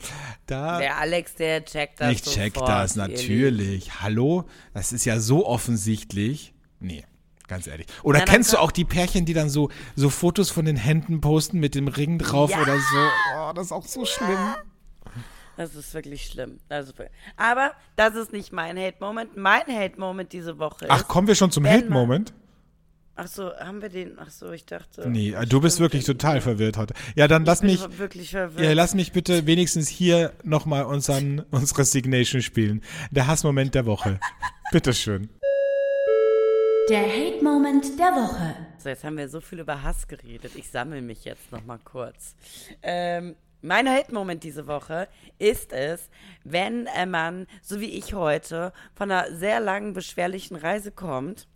da. Der Alex, der checkt das. Ich check das, natürlich. Hallo? Das ist ja so offensichtlich. Nee. Ganz ehrlich. Oder ja, kennst du auch die Pärchen, die dann so, so Fotos von den Händen posten mit dem Ring drauf ja. oder so? Oh, das ist auch so schlimm. Das ist wirklich schlimm. Also, aber das ist nicht mein Hate-Moment. Mein Hate-Moment diese Woche ist. Ach, kommen wir schon zum Hate-Moment? Ach so, haben wir den? Ach so, ich dachte. Nee, du bist wirklich total verwirrt heute. Ja, dann lass mich. Wirklich verwirrt. Ja, lass mich bitte wenigstens hier nochmal unseren, unsere Signation spielen. Der Hassmoment der Woche. Bitteschön. Der Hate-Moment der Woche. So, jetzt haben wir so viel über Hass geredet. Ich sammle mich jetzt nochmal kurz. Ähm, mein Hate-Moment diese Woche ist es, wenn ein Mann, so wie ich heute, von einer sehr langen, beschwerlichen Reise kommt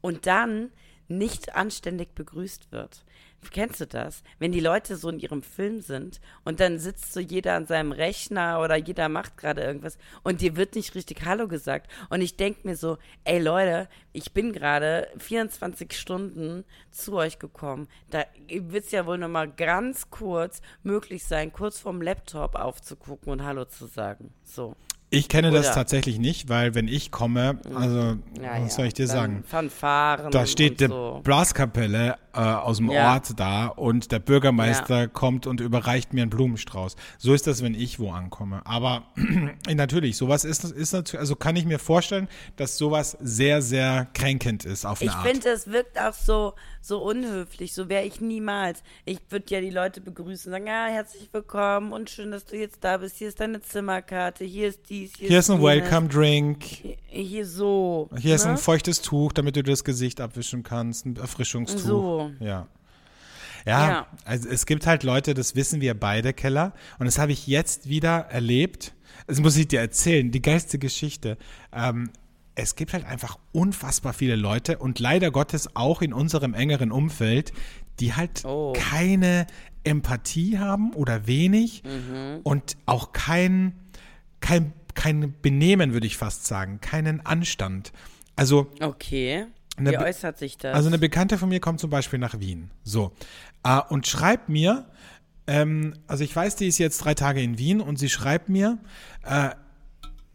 und dann nicht anständig begrüßt wird. Kennst du das? Wenn die Leute so in ihrem Film sind und dann sitzt so jeder an seinem Rechner oder jeder macht gerade irgendwas und dir wird nicht richtig Hallo gesagt. Und ich denke mir so, ey Leute, ich bin gerade 24 Stunden zu euch gekommen. Da wird es ja wohl nochmal ganz kurz möglich sein, kurz vorm Laptop aufzugucken und Hallo zu sagen. So. Ich kenne Oder? das tatsächlich nicht, weil wenn ich komme, also ja, was soll ich dir sagen? Fanfaren da steht die so. Blaskapelle äh, aus dem ja. Ort da und der Bürgermeister ja. kommt und überreicht mir einen Blumenstrauß. So ist das, wenn ich wo ankomme. Aber natürlich, sowas ist, ist natürlich, also kann ich mir vorstellen, dass sowas sehr, sehr kränkend ist auf eine ich finde, es wirkt auch so, so unhöflich. So wäre ich niemals. Ich würde ja die Leute begrüßen, sagen, ja, herzlich willkommen und schön, dass du jetzt da bist. Hier ist deine Zimmerkarte, hier ist dies, hier, hier ist ein Welcome Drink. Hier, hier so. Hier ne? ist ein ne? feuchtes Tuch, damit du das Gesicht abwischen kannst, ein Erfrischungstuch. So. Ja. Ja, Ja. also es gibt halt Leute, das wissen wir beide, Keller. Und das habe ich jetzt wieder erlebt. Das muss ich dir erzählen, die geilste Geschichte. Ähm, es gibt halt einfach unfassbar viele Leute und leider Gottes auch in unserem engeren Umfeld, die halt Oh. keine Empathie haben oder wenig und auch kein, kein, kein Benehmen, würde ich fast sagen, keinen Anstand. Also Okay. Wie Be- äußert sich das? also eine Bekannte von mir kommt zum Beispiel nach Wien. So. Äh, und schreibt mir, ähm, also ich weiß, die ist jetzt drei Tage in Wien und sie schreibt mir, äh,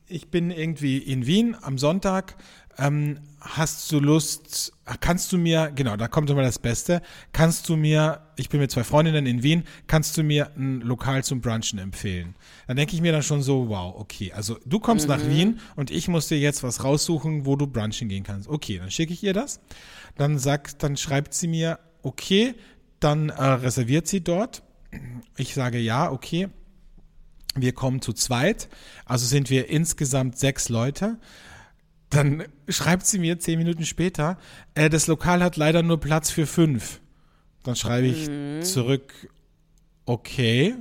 ich bin irgendwie in Wien am Sonntag, ähm, hast du Lust, kannst du mir, genau, da kommt immer das Beste, kannst du mir, ich bin mit zwei Freundinnen in Wien, kannst du mir ein Lokal zum Brunchen empfehlen? Dann denke ich mir dann schon so, wow, okay, also du kommst nach Wien und ich muss dir jetzt was raussuchen, wo du brunchen gehen kannst. Okay, dann schicke ich ihr das. Dann sagt, dann schreibt sie mir, okay, dann äh, reserviert sie dort. Ich sage ja, okay. Wir kommen zu zweit, also sind wir insgesamt sechs Leute. Dann schreibt sie mir zehn Minuten später, äh, das Lokal hat leider nur Platz für fünf. Dann schreibe ich zurück, okay,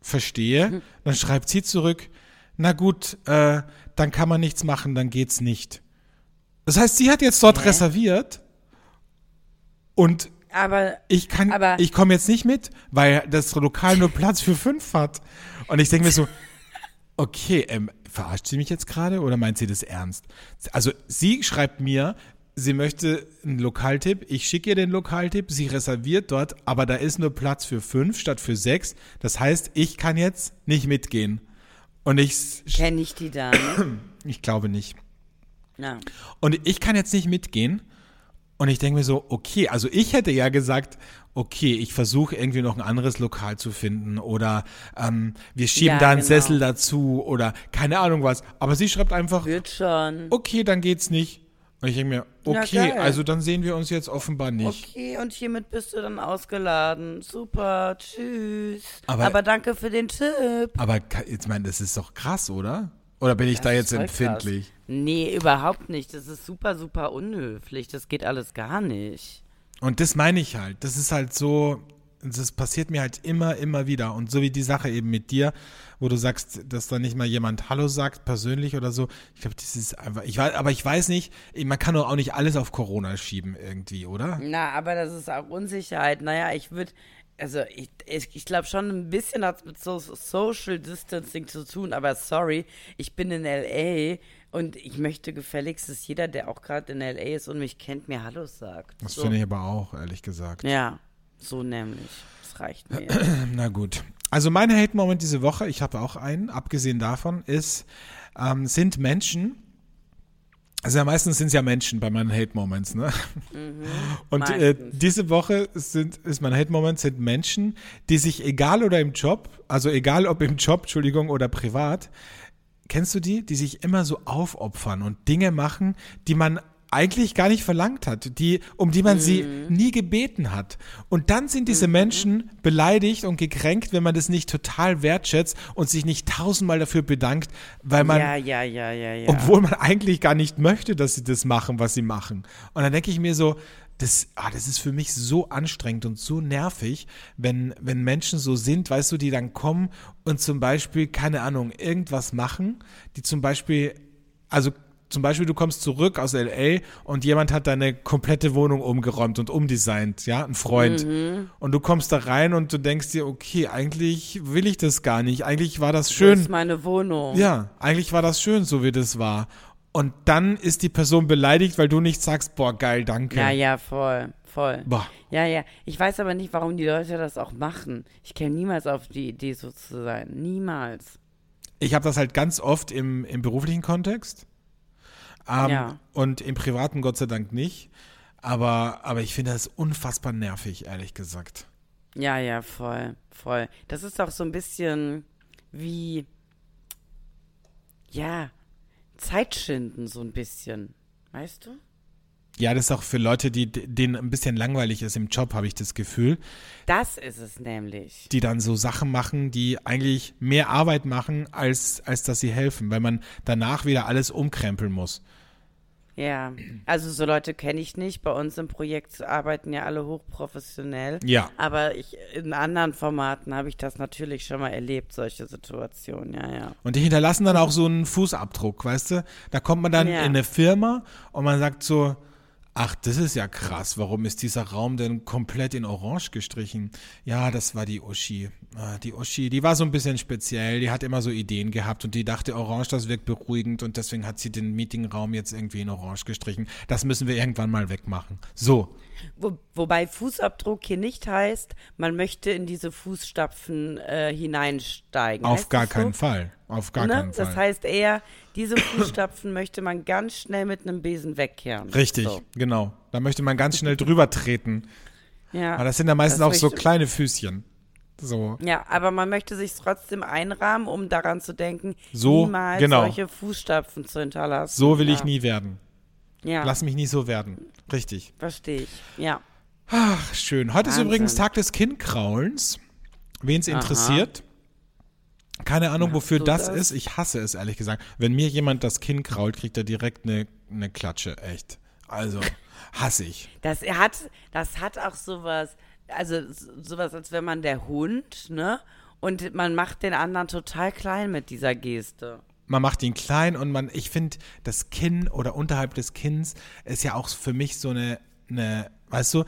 verstehe. Dann schreibt sie zurück, na gut, äh, dann kann man nichts machen, dann geht's nicht. Das heißt, sie hat jetzt dort Hä? reserviert und aber ich kann, Aber- ich komme jetzt nicht mit, weil das Lokal nur Platz für fünf hat. Und ich denke mir so, okay, ähm, verarscht sie mich jetzt gerade oder meint sie das ernst? Also sie schreibt mir, sie möchte einen Lokaltipp, ich schicke ihr den Lokaltipp, sie reserviert dort, aber da ist nur Platz für fünf statt für sechs. Das heißt, ich kann jetzt nicht mitgehen. Und ich, kenne ich die Dame? ich glaube nicht. Na. Und ich kann jetzt nicht mitgehen. Und ich denke mir so, okay, also ich hätte ja gesagt, okay, ich versuche irgendwie noch ein anderes Lokal zu finden oder ähm, wir schieben Ja, da einen genau. Sessel dazu oder keine Ahnung was. Aber sie schreibt einfach, Wird schon. okay, dann geht's nicht. Und ich denke mir, okay, also dann sehen wir uns jetzt offenbar nicht. Okay, und hiermit bist du dann ausgeladen. Super, tschüss. Aber- Aber, danke für den Tipp. Aber jetzt meine, das ist doch krass, oder? Oder bin ich da jetzt empfindlich? Krass. Nee, überhaupt nicht. Das ist super, super unhöflich. Das geht alles gar nicht. Und das meine ich halt. Das ist halt so, das passiert mir halt immer, immer wieder. Und so wie die Sache eben mit dir, wo du sagst, dass da nicht mal jemand Hallo sagt, persönlich oder so. Ich glaube, das ist einfach, ich weiß, aber ich weiß nicht, man kann doch auch nicht alles auf Corona schieben irgendwie, oder? Na, aber das ist auch Unsicherheit. Naja, ich würde, also ich, ich, ich glaube schon ein bisschen hat es mit so Social Distancing zu tun, aber sorry, ich bin in L.A. und ich möchte gefälligst, dass jeder, der auch gerade in L.A. ist und mich kennt, mir Hallo sagt. Das so. finde ich aber auch, ehrlich gesagt. Ja, so nämlich. Das reicht mir. Na gut. Also mein Hate-Moment diese Woche, ich habe auch einen, abgesehen davon, ist, ähm, sind Menschen, also ja, meistens sind es ja Menschen bei meinen Hate-Moments, ne? Und äh, diese Woche sind, ist mein Hate-Moment, sind Menschen, die sich egal oder im Job, also egal ob im Job, Entschuldigung, oder privat, kennst du die, die sich immer so aufopfern und Dinge machen, die man eigentlich gar nicht verlangt hat, die, um die man sie Mhm. nie gebeten hat. Und dann sind diese Menschen beleidigt und gekränkt, wenn man das nicht total wertschätzt und sich nicht tausendmal dafür bedankt, weil man, ja, ja, ja, ja, ja. obwohl man eigentlich gar nicht möchte, dass sie das machen, was sie machen. Und dann denke ich mir so, das, ah, das ist für mich so anstrengend und so nervig, wenn, wenn Menschen so sind, weißt du, die dann kommen und zum Beispiel, keine Ahnung, irgendwas machen, die zum Beispiel, also zum Beispiel, du kommst zurück aus LA und jemand hat deine komplette Wohnung umgeräumt und umdesignt, ja, ein Freund. Und du kommst da rein und du denkst dir, okay, eigentlich will ich das gar nicht. Eigentlich war das schön. ist meine Wohnung? Ja, eigentlich war das schön, so wie das war. Und dann ist die Person beleidigt, weil du nicht sagst, boah, geil, danke. Ja, ja, voll, voll. Boah. Ja, ja. Ich weiß aber nicht, warum die Leute das auch machen. Ich käme niemals auf die Idee, so zu sein. Niemals. Ich habe das halt ganz oft im, im beruflichen Kontext. Ähm, Ja. Und im privaten Gott sei Dank nicht. Aber, aber ich finde das unfassbar nervig, ehrlich gesagt. Ja, ja, voll, voll. Das ist auch so ein bisschen wie, ja, Zeitschinden, so ein bisschen. Weißt du? Ja, das ist auch für Leute, die denen ein bisschen langweilig ist im Job, habe ich das Gefühl, Das ist es nämlich. die dann so Sachen machen, die eigentlich mehr Arbeit machen, als, als dass sie helfen, weil man danach wieder alles umkrempeln muss. Ja, also so Leute kenne ich nicht. Bei uns im Projekt arbeiten ja alle hochprofessionell. Ja. Aber ich, in anderen Formaten habe ich das natürlich schon mal erlebt, solche Situationen, ja, ja. Und die hinterlassen dann auch so einen Fußabdruck, weißt du? Da kommt man dann Ja. in eine Firma und man sagt so, ach, das ist ja krass, warum ist dieser Raum denn komplett in Orange gestrichen? Ja, das war die Uschi. Ah, Die Uschi, die war so ein bisschen speziell, die hat immer so Ideen gehabt und die dachte, Orange, das wirkt beruhigend und deswegen hat sie den Meetingraum jetzt irgendwie in Orange gestrichen. Das müssen wir irgendwann mal wegmachen. So, Wo, wobei Fußabdruck hier nicht heißt, man möchte in diese Fußstapfen äh, hineinsteigen. auf Heißt gar das so? keinen Fall. Auf gar ne? keinen Fall. Das heißt eher, diese Fußstapfen möchte man ganz schnell mit einem Besen wegkehren. Richtig, So. genau. Da möchte man ganz schnell drüber treten. Ja. Aber das sind ja meistens auch so kleine Füßchen. So. Ja, aber man möchte sich trotzdem einrahmen, um daran zu denken, So, niemals genau. solche Fußstapfen zu hinterlassen. So will ja. ich nie werden. Ja, Lass mich nie so werden. Richtig. verstehe ich. Ja. Ach, schön. Heute ist Wahnsinn. übrigens Tag des Kindkraulens. Wen es interessiert. Keine Ahnung, wofür das, das? ist. Ich hasse es, ehrlich gesagt. Wenn mir jemand das Kinn krault, kriegt er direkt eine, eine Klatsche. Echt. Also, hasse ich. Das hat, das hat auch sowas, also sowas, als wenn man der Hund, ne? Und man macht den anderen total klein mit dieser Geste. man macht ihn klein und man, ich finde, das Kinn oder unterhalb des Kinns ist ja auch für mich so eine, eine weißt du,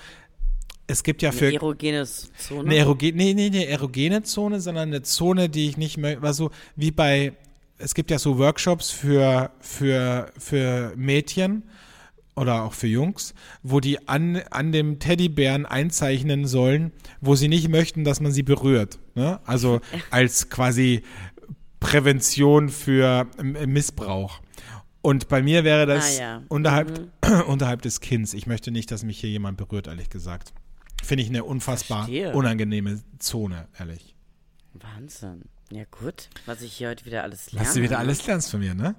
es gibt ja für Eine erogene Zone. eine erogene, nee, nee, eine erogene Zone, sondern eine Zone, die ich nicht möchte, war so wie bei, es gibt ja so Workshops für, für, für Mädchen oder auch für Jungs, wo die an, an dem Teddybären einzeichnen sollen, wo sie nicht möchten, dass man sie berührt. Ne? Also als quasi Prävention für Missbrauch. Und bei mir wäre das Ah, ja. unterhalb, unterhalb des Kinns. Ich möchte nicht, dass mich hier jemand berührt, ehrlich gesagt. Finde ich eine unfassbar Verstehe. unangenehme Zone, ehrlich. Wahnsinn. Ja gut, was ich hier heute wieder alles lerne. Was du wieder alles lernst von mir, ne?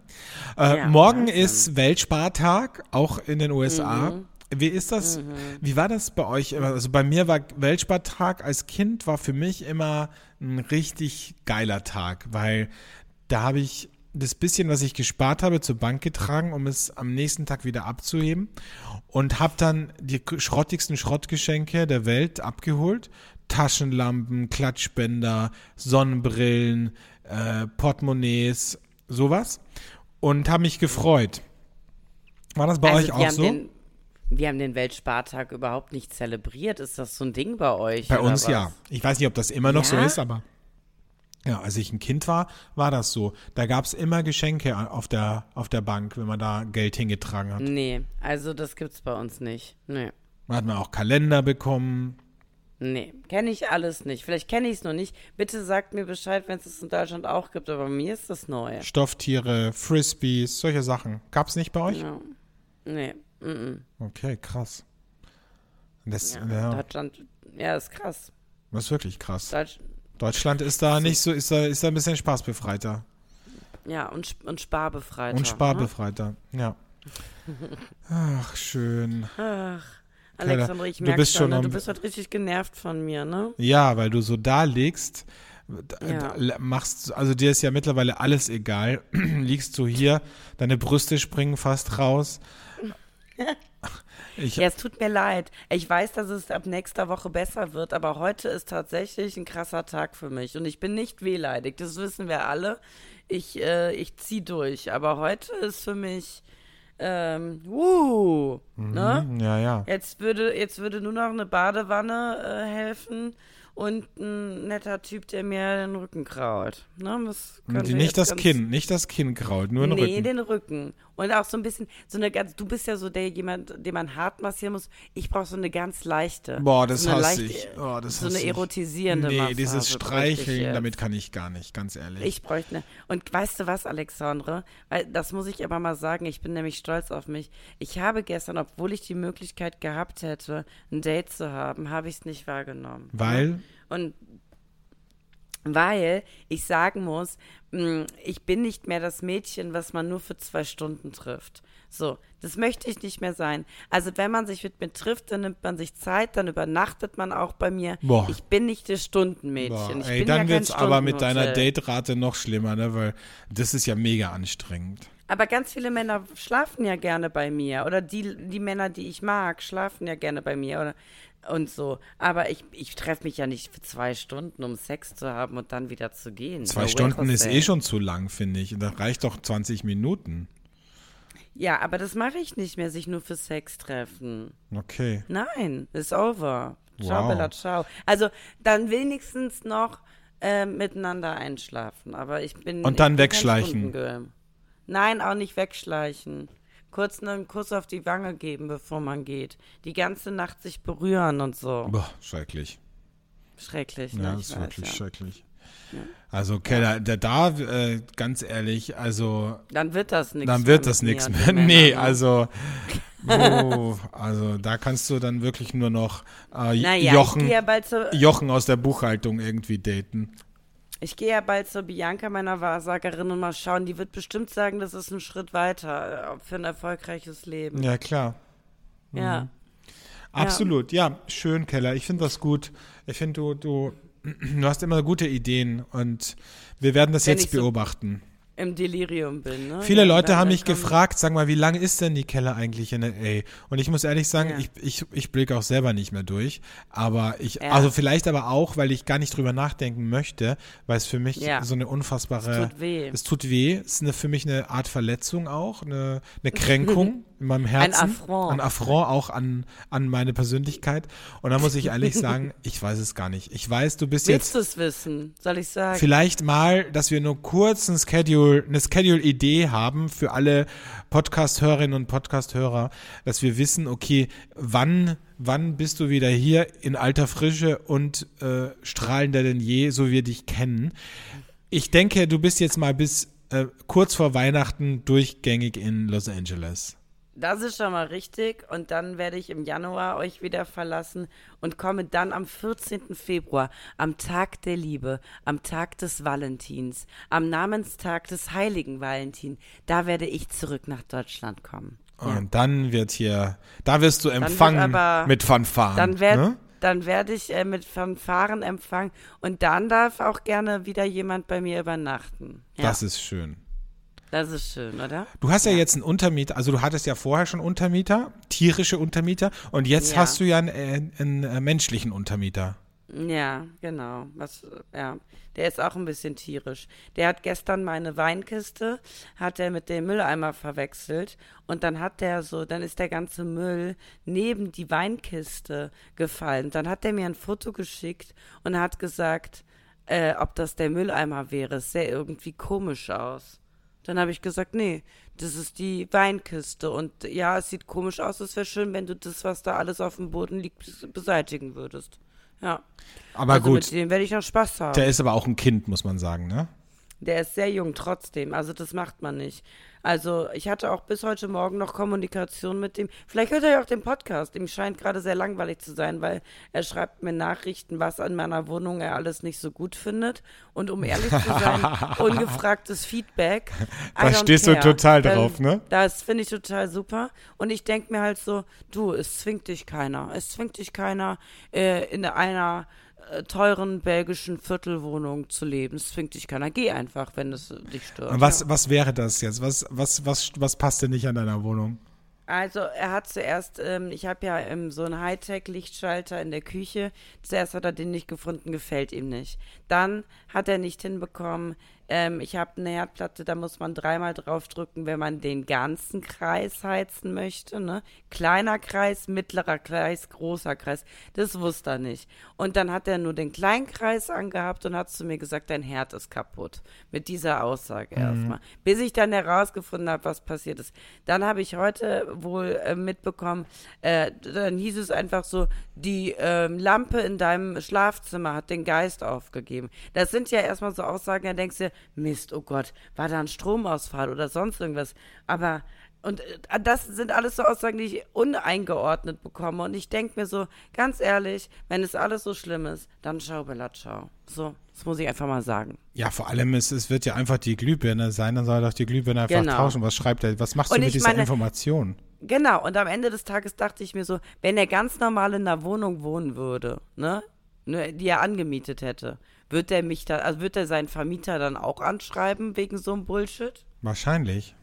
Äh, Ja, morgen Wahnsinn. ist Weltspartag, auch in den USA. Mhm. Wie ist das? Wie war das bei euch? Also bei mir war Weltspartag als Kind war für mich immer ein richtig geiler Tag, weil da habe ich das bisschen, was ich gespart habe, zur Bank getragen, um es am nächsten Tag wieder abzuheben und habe dann die schrottigsten Schrottgeschenke der Welt abgeholt. Taschenlampen, Klatschbänder, Sonnenbrillen, äh, Portemonnaies, sowas. Und habe mich gefreut. War das bei also euch auch so? Den, wir haben den Weltspartag überhaupt nicht zelebriert. Ist das so ein Ding bei euch? Bei uns was? ja. Ich weiß nicht, ob das immer noch so Ja? ist, aber ja, als ich ein Kind war, war das so. Da gab es immer Geschenke auf der, auf der Bank, wenn man da Geld hingetragen hat. Nee, also das gibt's bei uns nicht. Nee. Da hat man auch Kalender bekommen. Nee, kenne ich alles nicht. Vielleicht kenne ich es noch nicht. Bitte sagt mir Bescheid, wenn es es in Deutschland auch gibt, aber bei mir ist das neu. Stofftiere, Frisbees, solche Sachen. Gab es nicht bei euch? Ja. Nee, mm -mm. Okay, krass. Das, Ja. ja, Deutschland, ja, ist krass. das ist wirklich krass. Deutsch, Deutschland ist da nicht so, ist da, ist da ein bisschen spaßbefreiter ja, und, und Sparbefreiter. und Ne? sparbefreiter. Ja. Ach, schön. Ach, Okay, Alexander, ich merke schon ne? du bist heute richtig genervt von mir, ne? Ja, weil du so da liegst, Ja. machst, also dir ist ja mittlerweile alles egal. Liegst du hier, deine Brüste springen fast raus. Ich, Ja, es tut mir leid. Ich weiß, dass es ab nächster Woche besser wird, aber heute ist tatsächlich ein krasser Tag für mich. Und ich bin nicht wehleidig, das wissen wir alle. Ich, äh, ich zieh durch. Aber heute ist für mich, ähm, uh, ne? ja, ja. Jetzt würde, jetzt würde nur noch eine Badewanne äh, helfen und ein netter Typ, der mir den Rücken kraut. Ne? Das nicht das Kinn, nicht das Kinn kraut, nur den nee, Rücken. den Rücken. Und auch so ein bisschen, so eine ganz, du bist ja so der jemand, den man hart massieren muss. Ich brauche so eine ganz leichte. Boah, das so hasse leicht- ich. Oh, das so eine erotisierende Nee, Massage dieses Streicheln, damit kann ich gar nicht, ganz ehrlich. Ich bräuchte eine. Und weißt du was, Alexandre? Weil das muss ich aber mal sagen, ich bin nämlich stolz auf mich. Ich habe gestern, obwohl ich die Möglichkeit gehabt hätte, ein Date zu haben, habe ich es nicht wahrgenommen. weil, Und weil ich sagen muss, mh, ich bin nicht mehr das Mädchen, was man nur für zwei Stunden trifft. So, das möchte ich nicht mehr sein. Also wenn man sich mit mir trifft, dann nimmt man sich Zeit, dann übernachtet man auch bei mir. Boah. Ich bin nicht das Stundenmädchen. ey, dann ja wird's aber mit deiner. Daterate noch schlimmer, ne, weil das ist ja mega anstrengend. Aber ganz viele Männer schlafen ja gerne bei mir. Oder die, die Männer, die ich mag, schlafen ja gerne bei mir. Oder und so. Aber ich, ich treffe mich ja nicht für zwei Stunden, um Sex zu haben und dann wieder zu gehen. Zwei no Stunden ist eh schon zu lang, finde ich. Da reicht doch 20 Minuten. Ja, aber das mache ich nicht mehr, sich nur für Sex treffen. Okay. Nein, ist over. Ciao, wow. Bella, ciao. Also dann noch äh, miteinander einschlafen. Aber ich bin. Und dann wegschleichen. Nein, auch nicht wegschleichen kurz einen Kuss auf die Wange geben, bevor man geht. Die ganze Nacht sich berühren und so. Boah, schrecklich. Schrecklich, ne? Ja, das ist wirklich ja. schrecklich. Ja. Also Keller, der da, äh, ganz ehrlich, also. Dann wird das nichts. Dann wird das nichts mehr. nee, ne? also. Oh, also da kannst du dann wirklich nur noch äh, naja, Jochen, ja Jochen aus der Buchhaltung irgendwie daten. Ich gehe ja bald zur Bianca, meiner Wahrsagerin, und mal schauen. Die wird bestimmt sagen, das ist ein Schritt weiter äh, für ein erfolgreiches Leben. Ja, klar. Mhm. Ja. Absolut, ja. ja. schön, Keller. Ich finde das gut. Ich finde, du, du, du hast immer gute Ideen und wir werden das Wenn jetzt beobachten im Delirium bin. Ne? Viele Leute haben mich gefragt, sag mal, wie lang ist denn die Keller eigentlich in LA? Und ich muss ehrlich sagen, ja. ich, ich, ich blicke auch selber nicht mehr durch. Aber ich, ja. also vielleicht aber auch, weil ich gar nicht drüber nachdenken möchte, weil es für mich ja. so eine unfassbare. Es tut weh. Es tut weh. Es ist eine, für mich eine Art Verletzung auch, eine, eine Kränkung in meinem Herzen. Ein Affront. Ein Affront auch an, an meine Persönlichkeit. Und da muss ich ehrlich sagen, ich weiß es gar nicht. Ich weiß, du bist Willst jetzt. Willst du es wissen? Soll ich sagen? Vielleicht mal, dass wir nur kurz ein Schedule, eine Schedule-Idee haben für alle Podcast-Hörerinnen und Podcast-Hörer, dass wir wissen, okay, wann wann bist du wieder hier in alter Frische und äh, strahlender denn je, so wir dich kennen. Ich denke, du bist jetzt mal bis äh, kurz vor Weihnachten durchgängig in Los Angeles. Das ist schon mal richtig. Und dann werde ich im Januar euch wieder verlassen und komme dann am 14. Februar, am Tag der Liebe, am Tag des Valentins, am Namenstag des heiligen Valentin. Da werde ich zurück nach Deutschland kommen. Und ja. dann wird hier, da wirst du empfangen aber, mit Fanfaren. Dann werd, ne? dann werde ich äh, mit Fanfaren empfangen und dann darf auch gerne wieder jemand bei mir übernachten. Ja. Das ist schön. Das ist schön, oder? Du hast ja, ja, jetzt einen Untermieter, also du hattest ja vorher schon Untermieter, tierische Untermieter, und jetzt ja. hast du ja einen, einen, einen, äh, menschlichen Untermieter. Ja, genau. Was, ja. Der ist auch ein bisschen tierisch. Der hat gestern meine Weinkiste, hat er mit dem Mülleimer verwechselt und dann hat der so, dann ist der ganze Müll neben die Weinkiste gefallen. Dann hat er mir ein Foto geschickt und hat gesagt, äh, ob das der Mülleimer wäre. Es sähe irgendwie komisch aus. Dann habe ich gesagt, nee, das ist die Weinkiste. Und ja, es sieht komisch aus. Es wäre schön, wenn du das, was da alles auf dem Boden liegt, beseitigen würdest. Ja. Aber also gut. Mit dem werde ich noch Spaß haben. Der ist aber auch ein Kind, muss man sagen, ne? Der ist sehr jung trotzdem. Also das macht man nicht. Also ich hatte auch bis heute Morgen noch Kommunikation mit dem. Vielleicht hört er ja auch den Podcast. Ihm scheint gerade sehr langweilig zu sein, weil er schreibt mir Nachrichten, was an meiner Wohnung er alles nicht so gut findet. Und um ehrlich zu sein, ungefragtes Feedback. Da stehst care. du total drauf, ne? Das finde ich total super. Und ich denke mir halt so, du, es zwingt dich keiner. Es zwingt dich keiner äh, in einer teuren belgischen Viertelwohnung zu leben. Es zwingt dich keiner. Geh einfach, wenn es dich stört. Und was, ja. was wäre das jetzt? Was, was, was, was passt denn nicht an deiner Wohnung? Also er hat zuerst, ähm, ich habe ja ähm, so einen Hightech-Lichtschalter in der Küche. Zuerst hat er den nicht gefunden, gefällt ihm nicht. Dann hat er nicht hinbekommen, ähm, ich habe eine Herdplatte, da muss man dreimal draufdrücken, wenn man den ganzen Kreis heizen möchte. Ne? Kleiner Kreis, mittlerer Kreis, großer Kreis. Das wusste er nicht. Und dann hat er nur den kleinen Kreis angehabt und hat zu mir gesagt, dein Herd ist kaputt. Mit dieser Aussage mhm. erstmal. Bis ich dann herausgefunden habe, was passiert ist. Dann habe ich heute wohl äh, mitbekommen, äh, dann hieß es einfach so, die äh, Lampe in deinem Schlafzimmer hat den Geist aufgegeben. Das sind ja erstmal so Aussagen, da denkst du, Mist, oh Gott, war da ein Stromausfall oder sonst irgendwas. Aber, und äh, das sind alles so Aussagen, die ich uneingeordnet bekomme. Und ich denke mir so, ganz ehrlich, wenn es alles so schlimm ist, dann schau, Bella, ciao. So, das muss ich einfach mal sagen. Ja, vor allem, es, es wird ja einfach die Glühbirne sein, dann soll er doch die Glühbirne einfach genau. tauschen. Was schreibt er, was machst du mit dieser meine, Information? Genau, und am Ende des Tages dachte ich mir so, wenn er ganz normal in einer Wohnung wohnen würde, ne, ne die er angemietet hätte, wird er mich da, also wird er seinen Vermieter dann auch anschreiben wegen so einem Bullshit? Wahrscheinlich.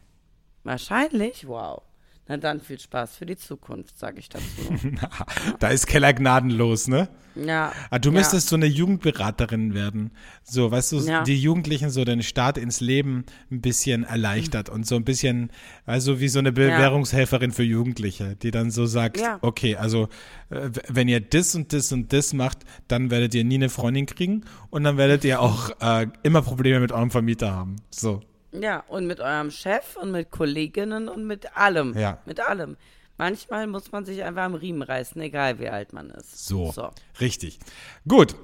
Wahrscheinlich? Wow. Na dann viel Spaß für die Zukunft, sage ich dazu. da ist Keller gnadenlos, ne? Ja. Ah, du müsstest ja. so eine Jugendberaterin werden. So, weißt du, ja. die Jugendlichen so den Start ins Leben ein bisschen erleichtert mhm. und so ein bisschen, also wie so eine Bewährungshelferin ja. für Jugendliche, die dann so sagt, okay, also äh, wenn ihr das und das und das macht, dann werdet ihr nie eine Freundin kriegen und dann werdet ihr auch äh, immer Probleme mit eurem Vermieter haben. So. Ja, und mit eurem Chef und mit Kolleginnen und mit allem. Ja. Mit allem. Manchmal muss man sich einfach am Riemen reißen, egal wie alt man ist. So, so. richtig. Gut.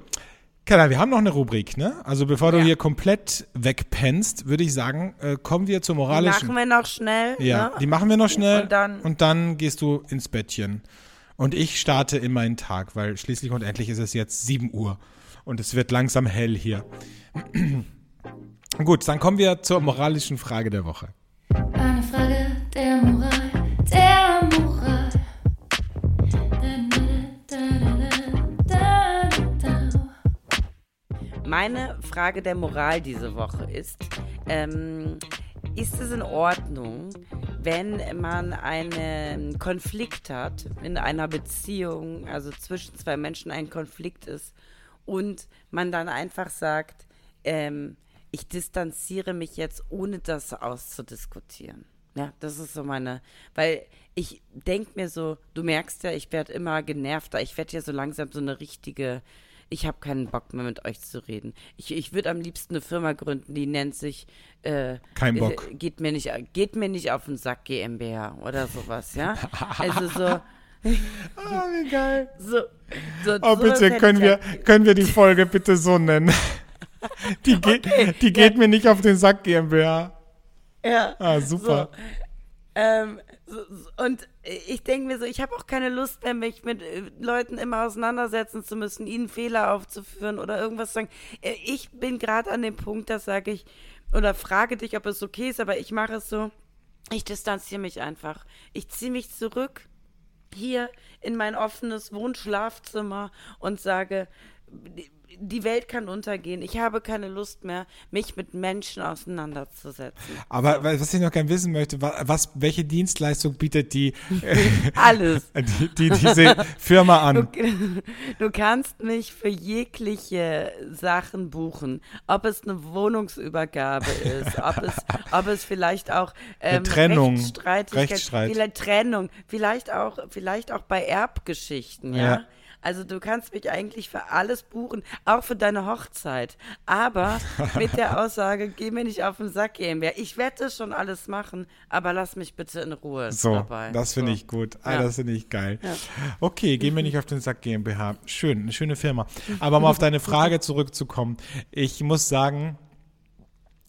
Keller, wir haben noch eine Rubrik, ne? Also bevor ja. du hier komplett wegpennst, würde ich sagen, äh, kommen wir zur moralischen. Die machen wir noch schnell. Ja, ne? die machen wir noch schnell. Und dann, und dann gehst du ins Bettchen. Und ich starte in meinen Tag, weil schließlich und endlich ist es jetzt 7 Uhr. Und es wird langsam hell hier. Gut, dann kommen wir zur moralischen Frage der Woche. Eine Frage der Moral, der Moral. Meine Frage der Moral diese Woche ist, ähm, ist es in Ordnung, wenn man einen Konflikt hat in einer Beziehung, also zwischen zwei Menschen ein Konflikt ist und man dann einfach sagt, ähm, ich distanziere mich jetzt, ohne das auszudiskutieren. Ja, das ist so meine, weil ich denke mir so, du merkst ja, ich werde immer genervter, ich werde ja so langsam so eine richtige, ich habe keinen Bock mehr mit euch zu reden. Ich, ich würde am liebsten eine Firma gründen, die nennt sich äh, Kein Bock. Äh, geht, mir nicht, geht mir nicht auf den Sack GmbH oder sowas, ja. Also so. ah, wie geil. So, so, oh, bitte, können wir, können wir die Folge bitte so nennen? Die, geht, okay, die geht mir nicht auf den Sack, GmbH. Ja. Ah, super. So. Ähm, so, und ich denke mir so, ich habe auch keine Lust mehr, mich mit äh, Leuten immer auseinandersetzen zu müssen, ihnen Fehler aufzuführen oder irgendwas zu sagen. Äh, ich bin gerade an dem Punkt, da sage ich, oder frage dich, ob es okay ist, aber ich mache es so, ich distanziere mich einfach. Ich ziehe mich zurück hier in mein offenes Wohnschlafzimmer und sage, die Welt kann untergehen. Ich habe keine Lust mehr, mich mit Menschen auseinanderzusetzen. Aber so. was ich noch gerne wissen möchte, was, welche Dienstleistung bietet die, Alles. die, die, diese Firma an? Du, du, kannst mich für jegliche Sachen buchen. Ob es eine Wohnungsübergabe ist, ob es, ob es vielleicht auch ähm, eine Trennung, Rechtsstreitigkeit, Rechtsstreit. vielleicht Trennung, vielleicht auch, vielleicht auch bei Erbgeschichten, ja. ja also du kannst mich eigentlich für alles buchen, auch für deine Hochzeit. Aber mit der Aussage, geh mir nicht auf den Sack mehr. Ich werde schon alles machen, aber lass mich bitte in Ruhe so, dabei. Das finde so. ich gut. Ah, ja. Das finde ich geil. Ja. Okay, geh mir nicht auf den Sack GmbH. Schön, eine schöne Firma. Aber um auf deine Frage zurückzukommen. Ich muss sagen,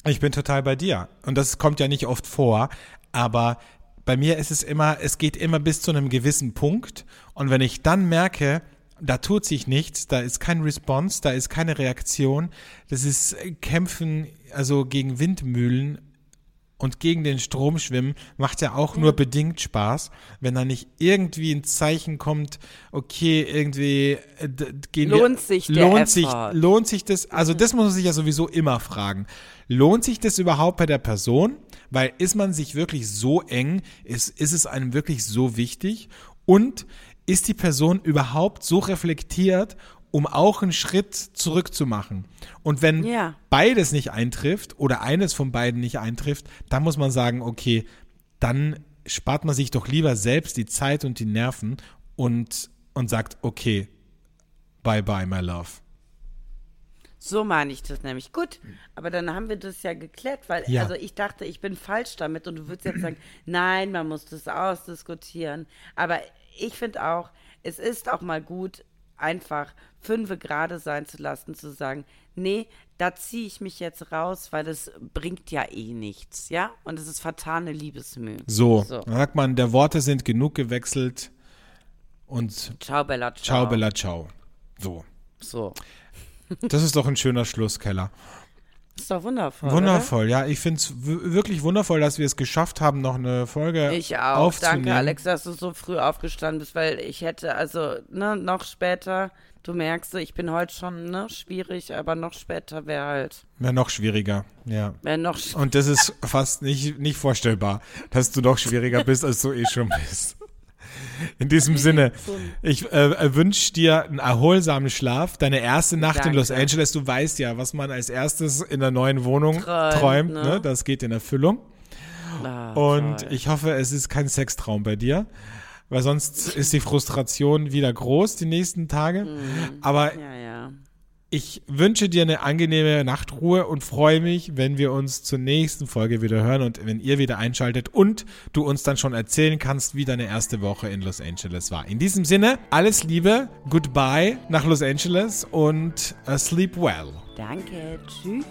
ich bin total bei dir. Und das kommt ja nicht oft vor, aber bei mir ist es immer, es geht immer bis zu einem gewissen Punkt. Und wenn ich dann merke, da tut sich nichts, da ist kein Response, da ist keine Reaktion. Das ist Kämpfen, also gegen Windmühlen und gegen den Strom schwimmen, macht ja auch ja. nur bedingt Spaß, wenn da nicht irgendwie ein Zeichen kommt, okay, irgendwie äh, gehen lohnt wir, sich der lohnt sich lohnt sich das, also das muss man sich ja sowieso immer fragen. Lohnt sich das überhaupt bei der Person? Weil ist man sich wirklich so eng, ist, ist es einem wirklich so wichtig? Und ist die Person überhaupt so reflektiert, um auch einen Schritt zurückzumachen? Und wenn ja. beides nicht eintrifft oder eines von beiden nicht eintrifft, dann muss man sagen, okay, dann spart man sich doch lieber selbst die Zeit und die Nerven und, und sagt, okay, bye bye, my love. So meine ich das nämlich. Gut, aber dann haben wir das ja geklärt, weil ja. also ich dachte, ich bin falsch damit und du würdest jetzt sagen, nein, man muss das ausdiskutieren. Aber ich finde auch, es ist auch mal gut, einfach fünfe gerade sein zu lassen, zu sagen, nee, da ziehe ich mich jetzt raus, weil das bringt ja eh nichts, ja? Und es ist vertane Liebesmühe. So, so. sagt man, der Worte sind genug gewechselt und Ciao, Bella, ciao. Ciao, Bella, ciao. So. So. Das ist doch ein schöner Schlusskeller. Ist doch wundervoll. Wundervoll, oder? ja. Ich finde es wirklich wundervoll, dass wir es geschafft haben, noch eine Folge Ich auch. aufzunehmen. Danke, Alex, dass du so früh aufgestanden bist, weil ich hätte, also, ne, noch später, du merkst, ich bin heute schon, ne, schwierig, aber noch später wäre halt, Wäre noch schwieriger, ja. wäre noch sch- Und das ist fast nicht, nicht vorstellbar, dass du noch schwieriger bist, als du eh schon bist. In diesem Sinne, ich äh, wünsche dir einen erholsamen Schlaf. Deine erste Nacht in Danke. Los Angeles, du weißt ja, was man als erstes in der neuen Wohnung träumt. Träumt, ne? ne? Das geht in Erfüllung. Ah, Und toll. ich hoffe, es ist kein Sextraum bei dir, weil sonst ist die Frustration wieder groß die nächsten Tage. Aber Ja, ja. Ich wünsche dir eine angenehme Nachtruhe und freue mich, wenn wir uns zur nächsten Folge wieder hören und wenn ihr wieder einschaltet und du uns dann schon erzählen kannst, wie deine erste Woche in Los Angeles war. In diesem Sinne, alles Liebe, goodbye nach Los Angeles und uh, sleep well. Danke, tschüss.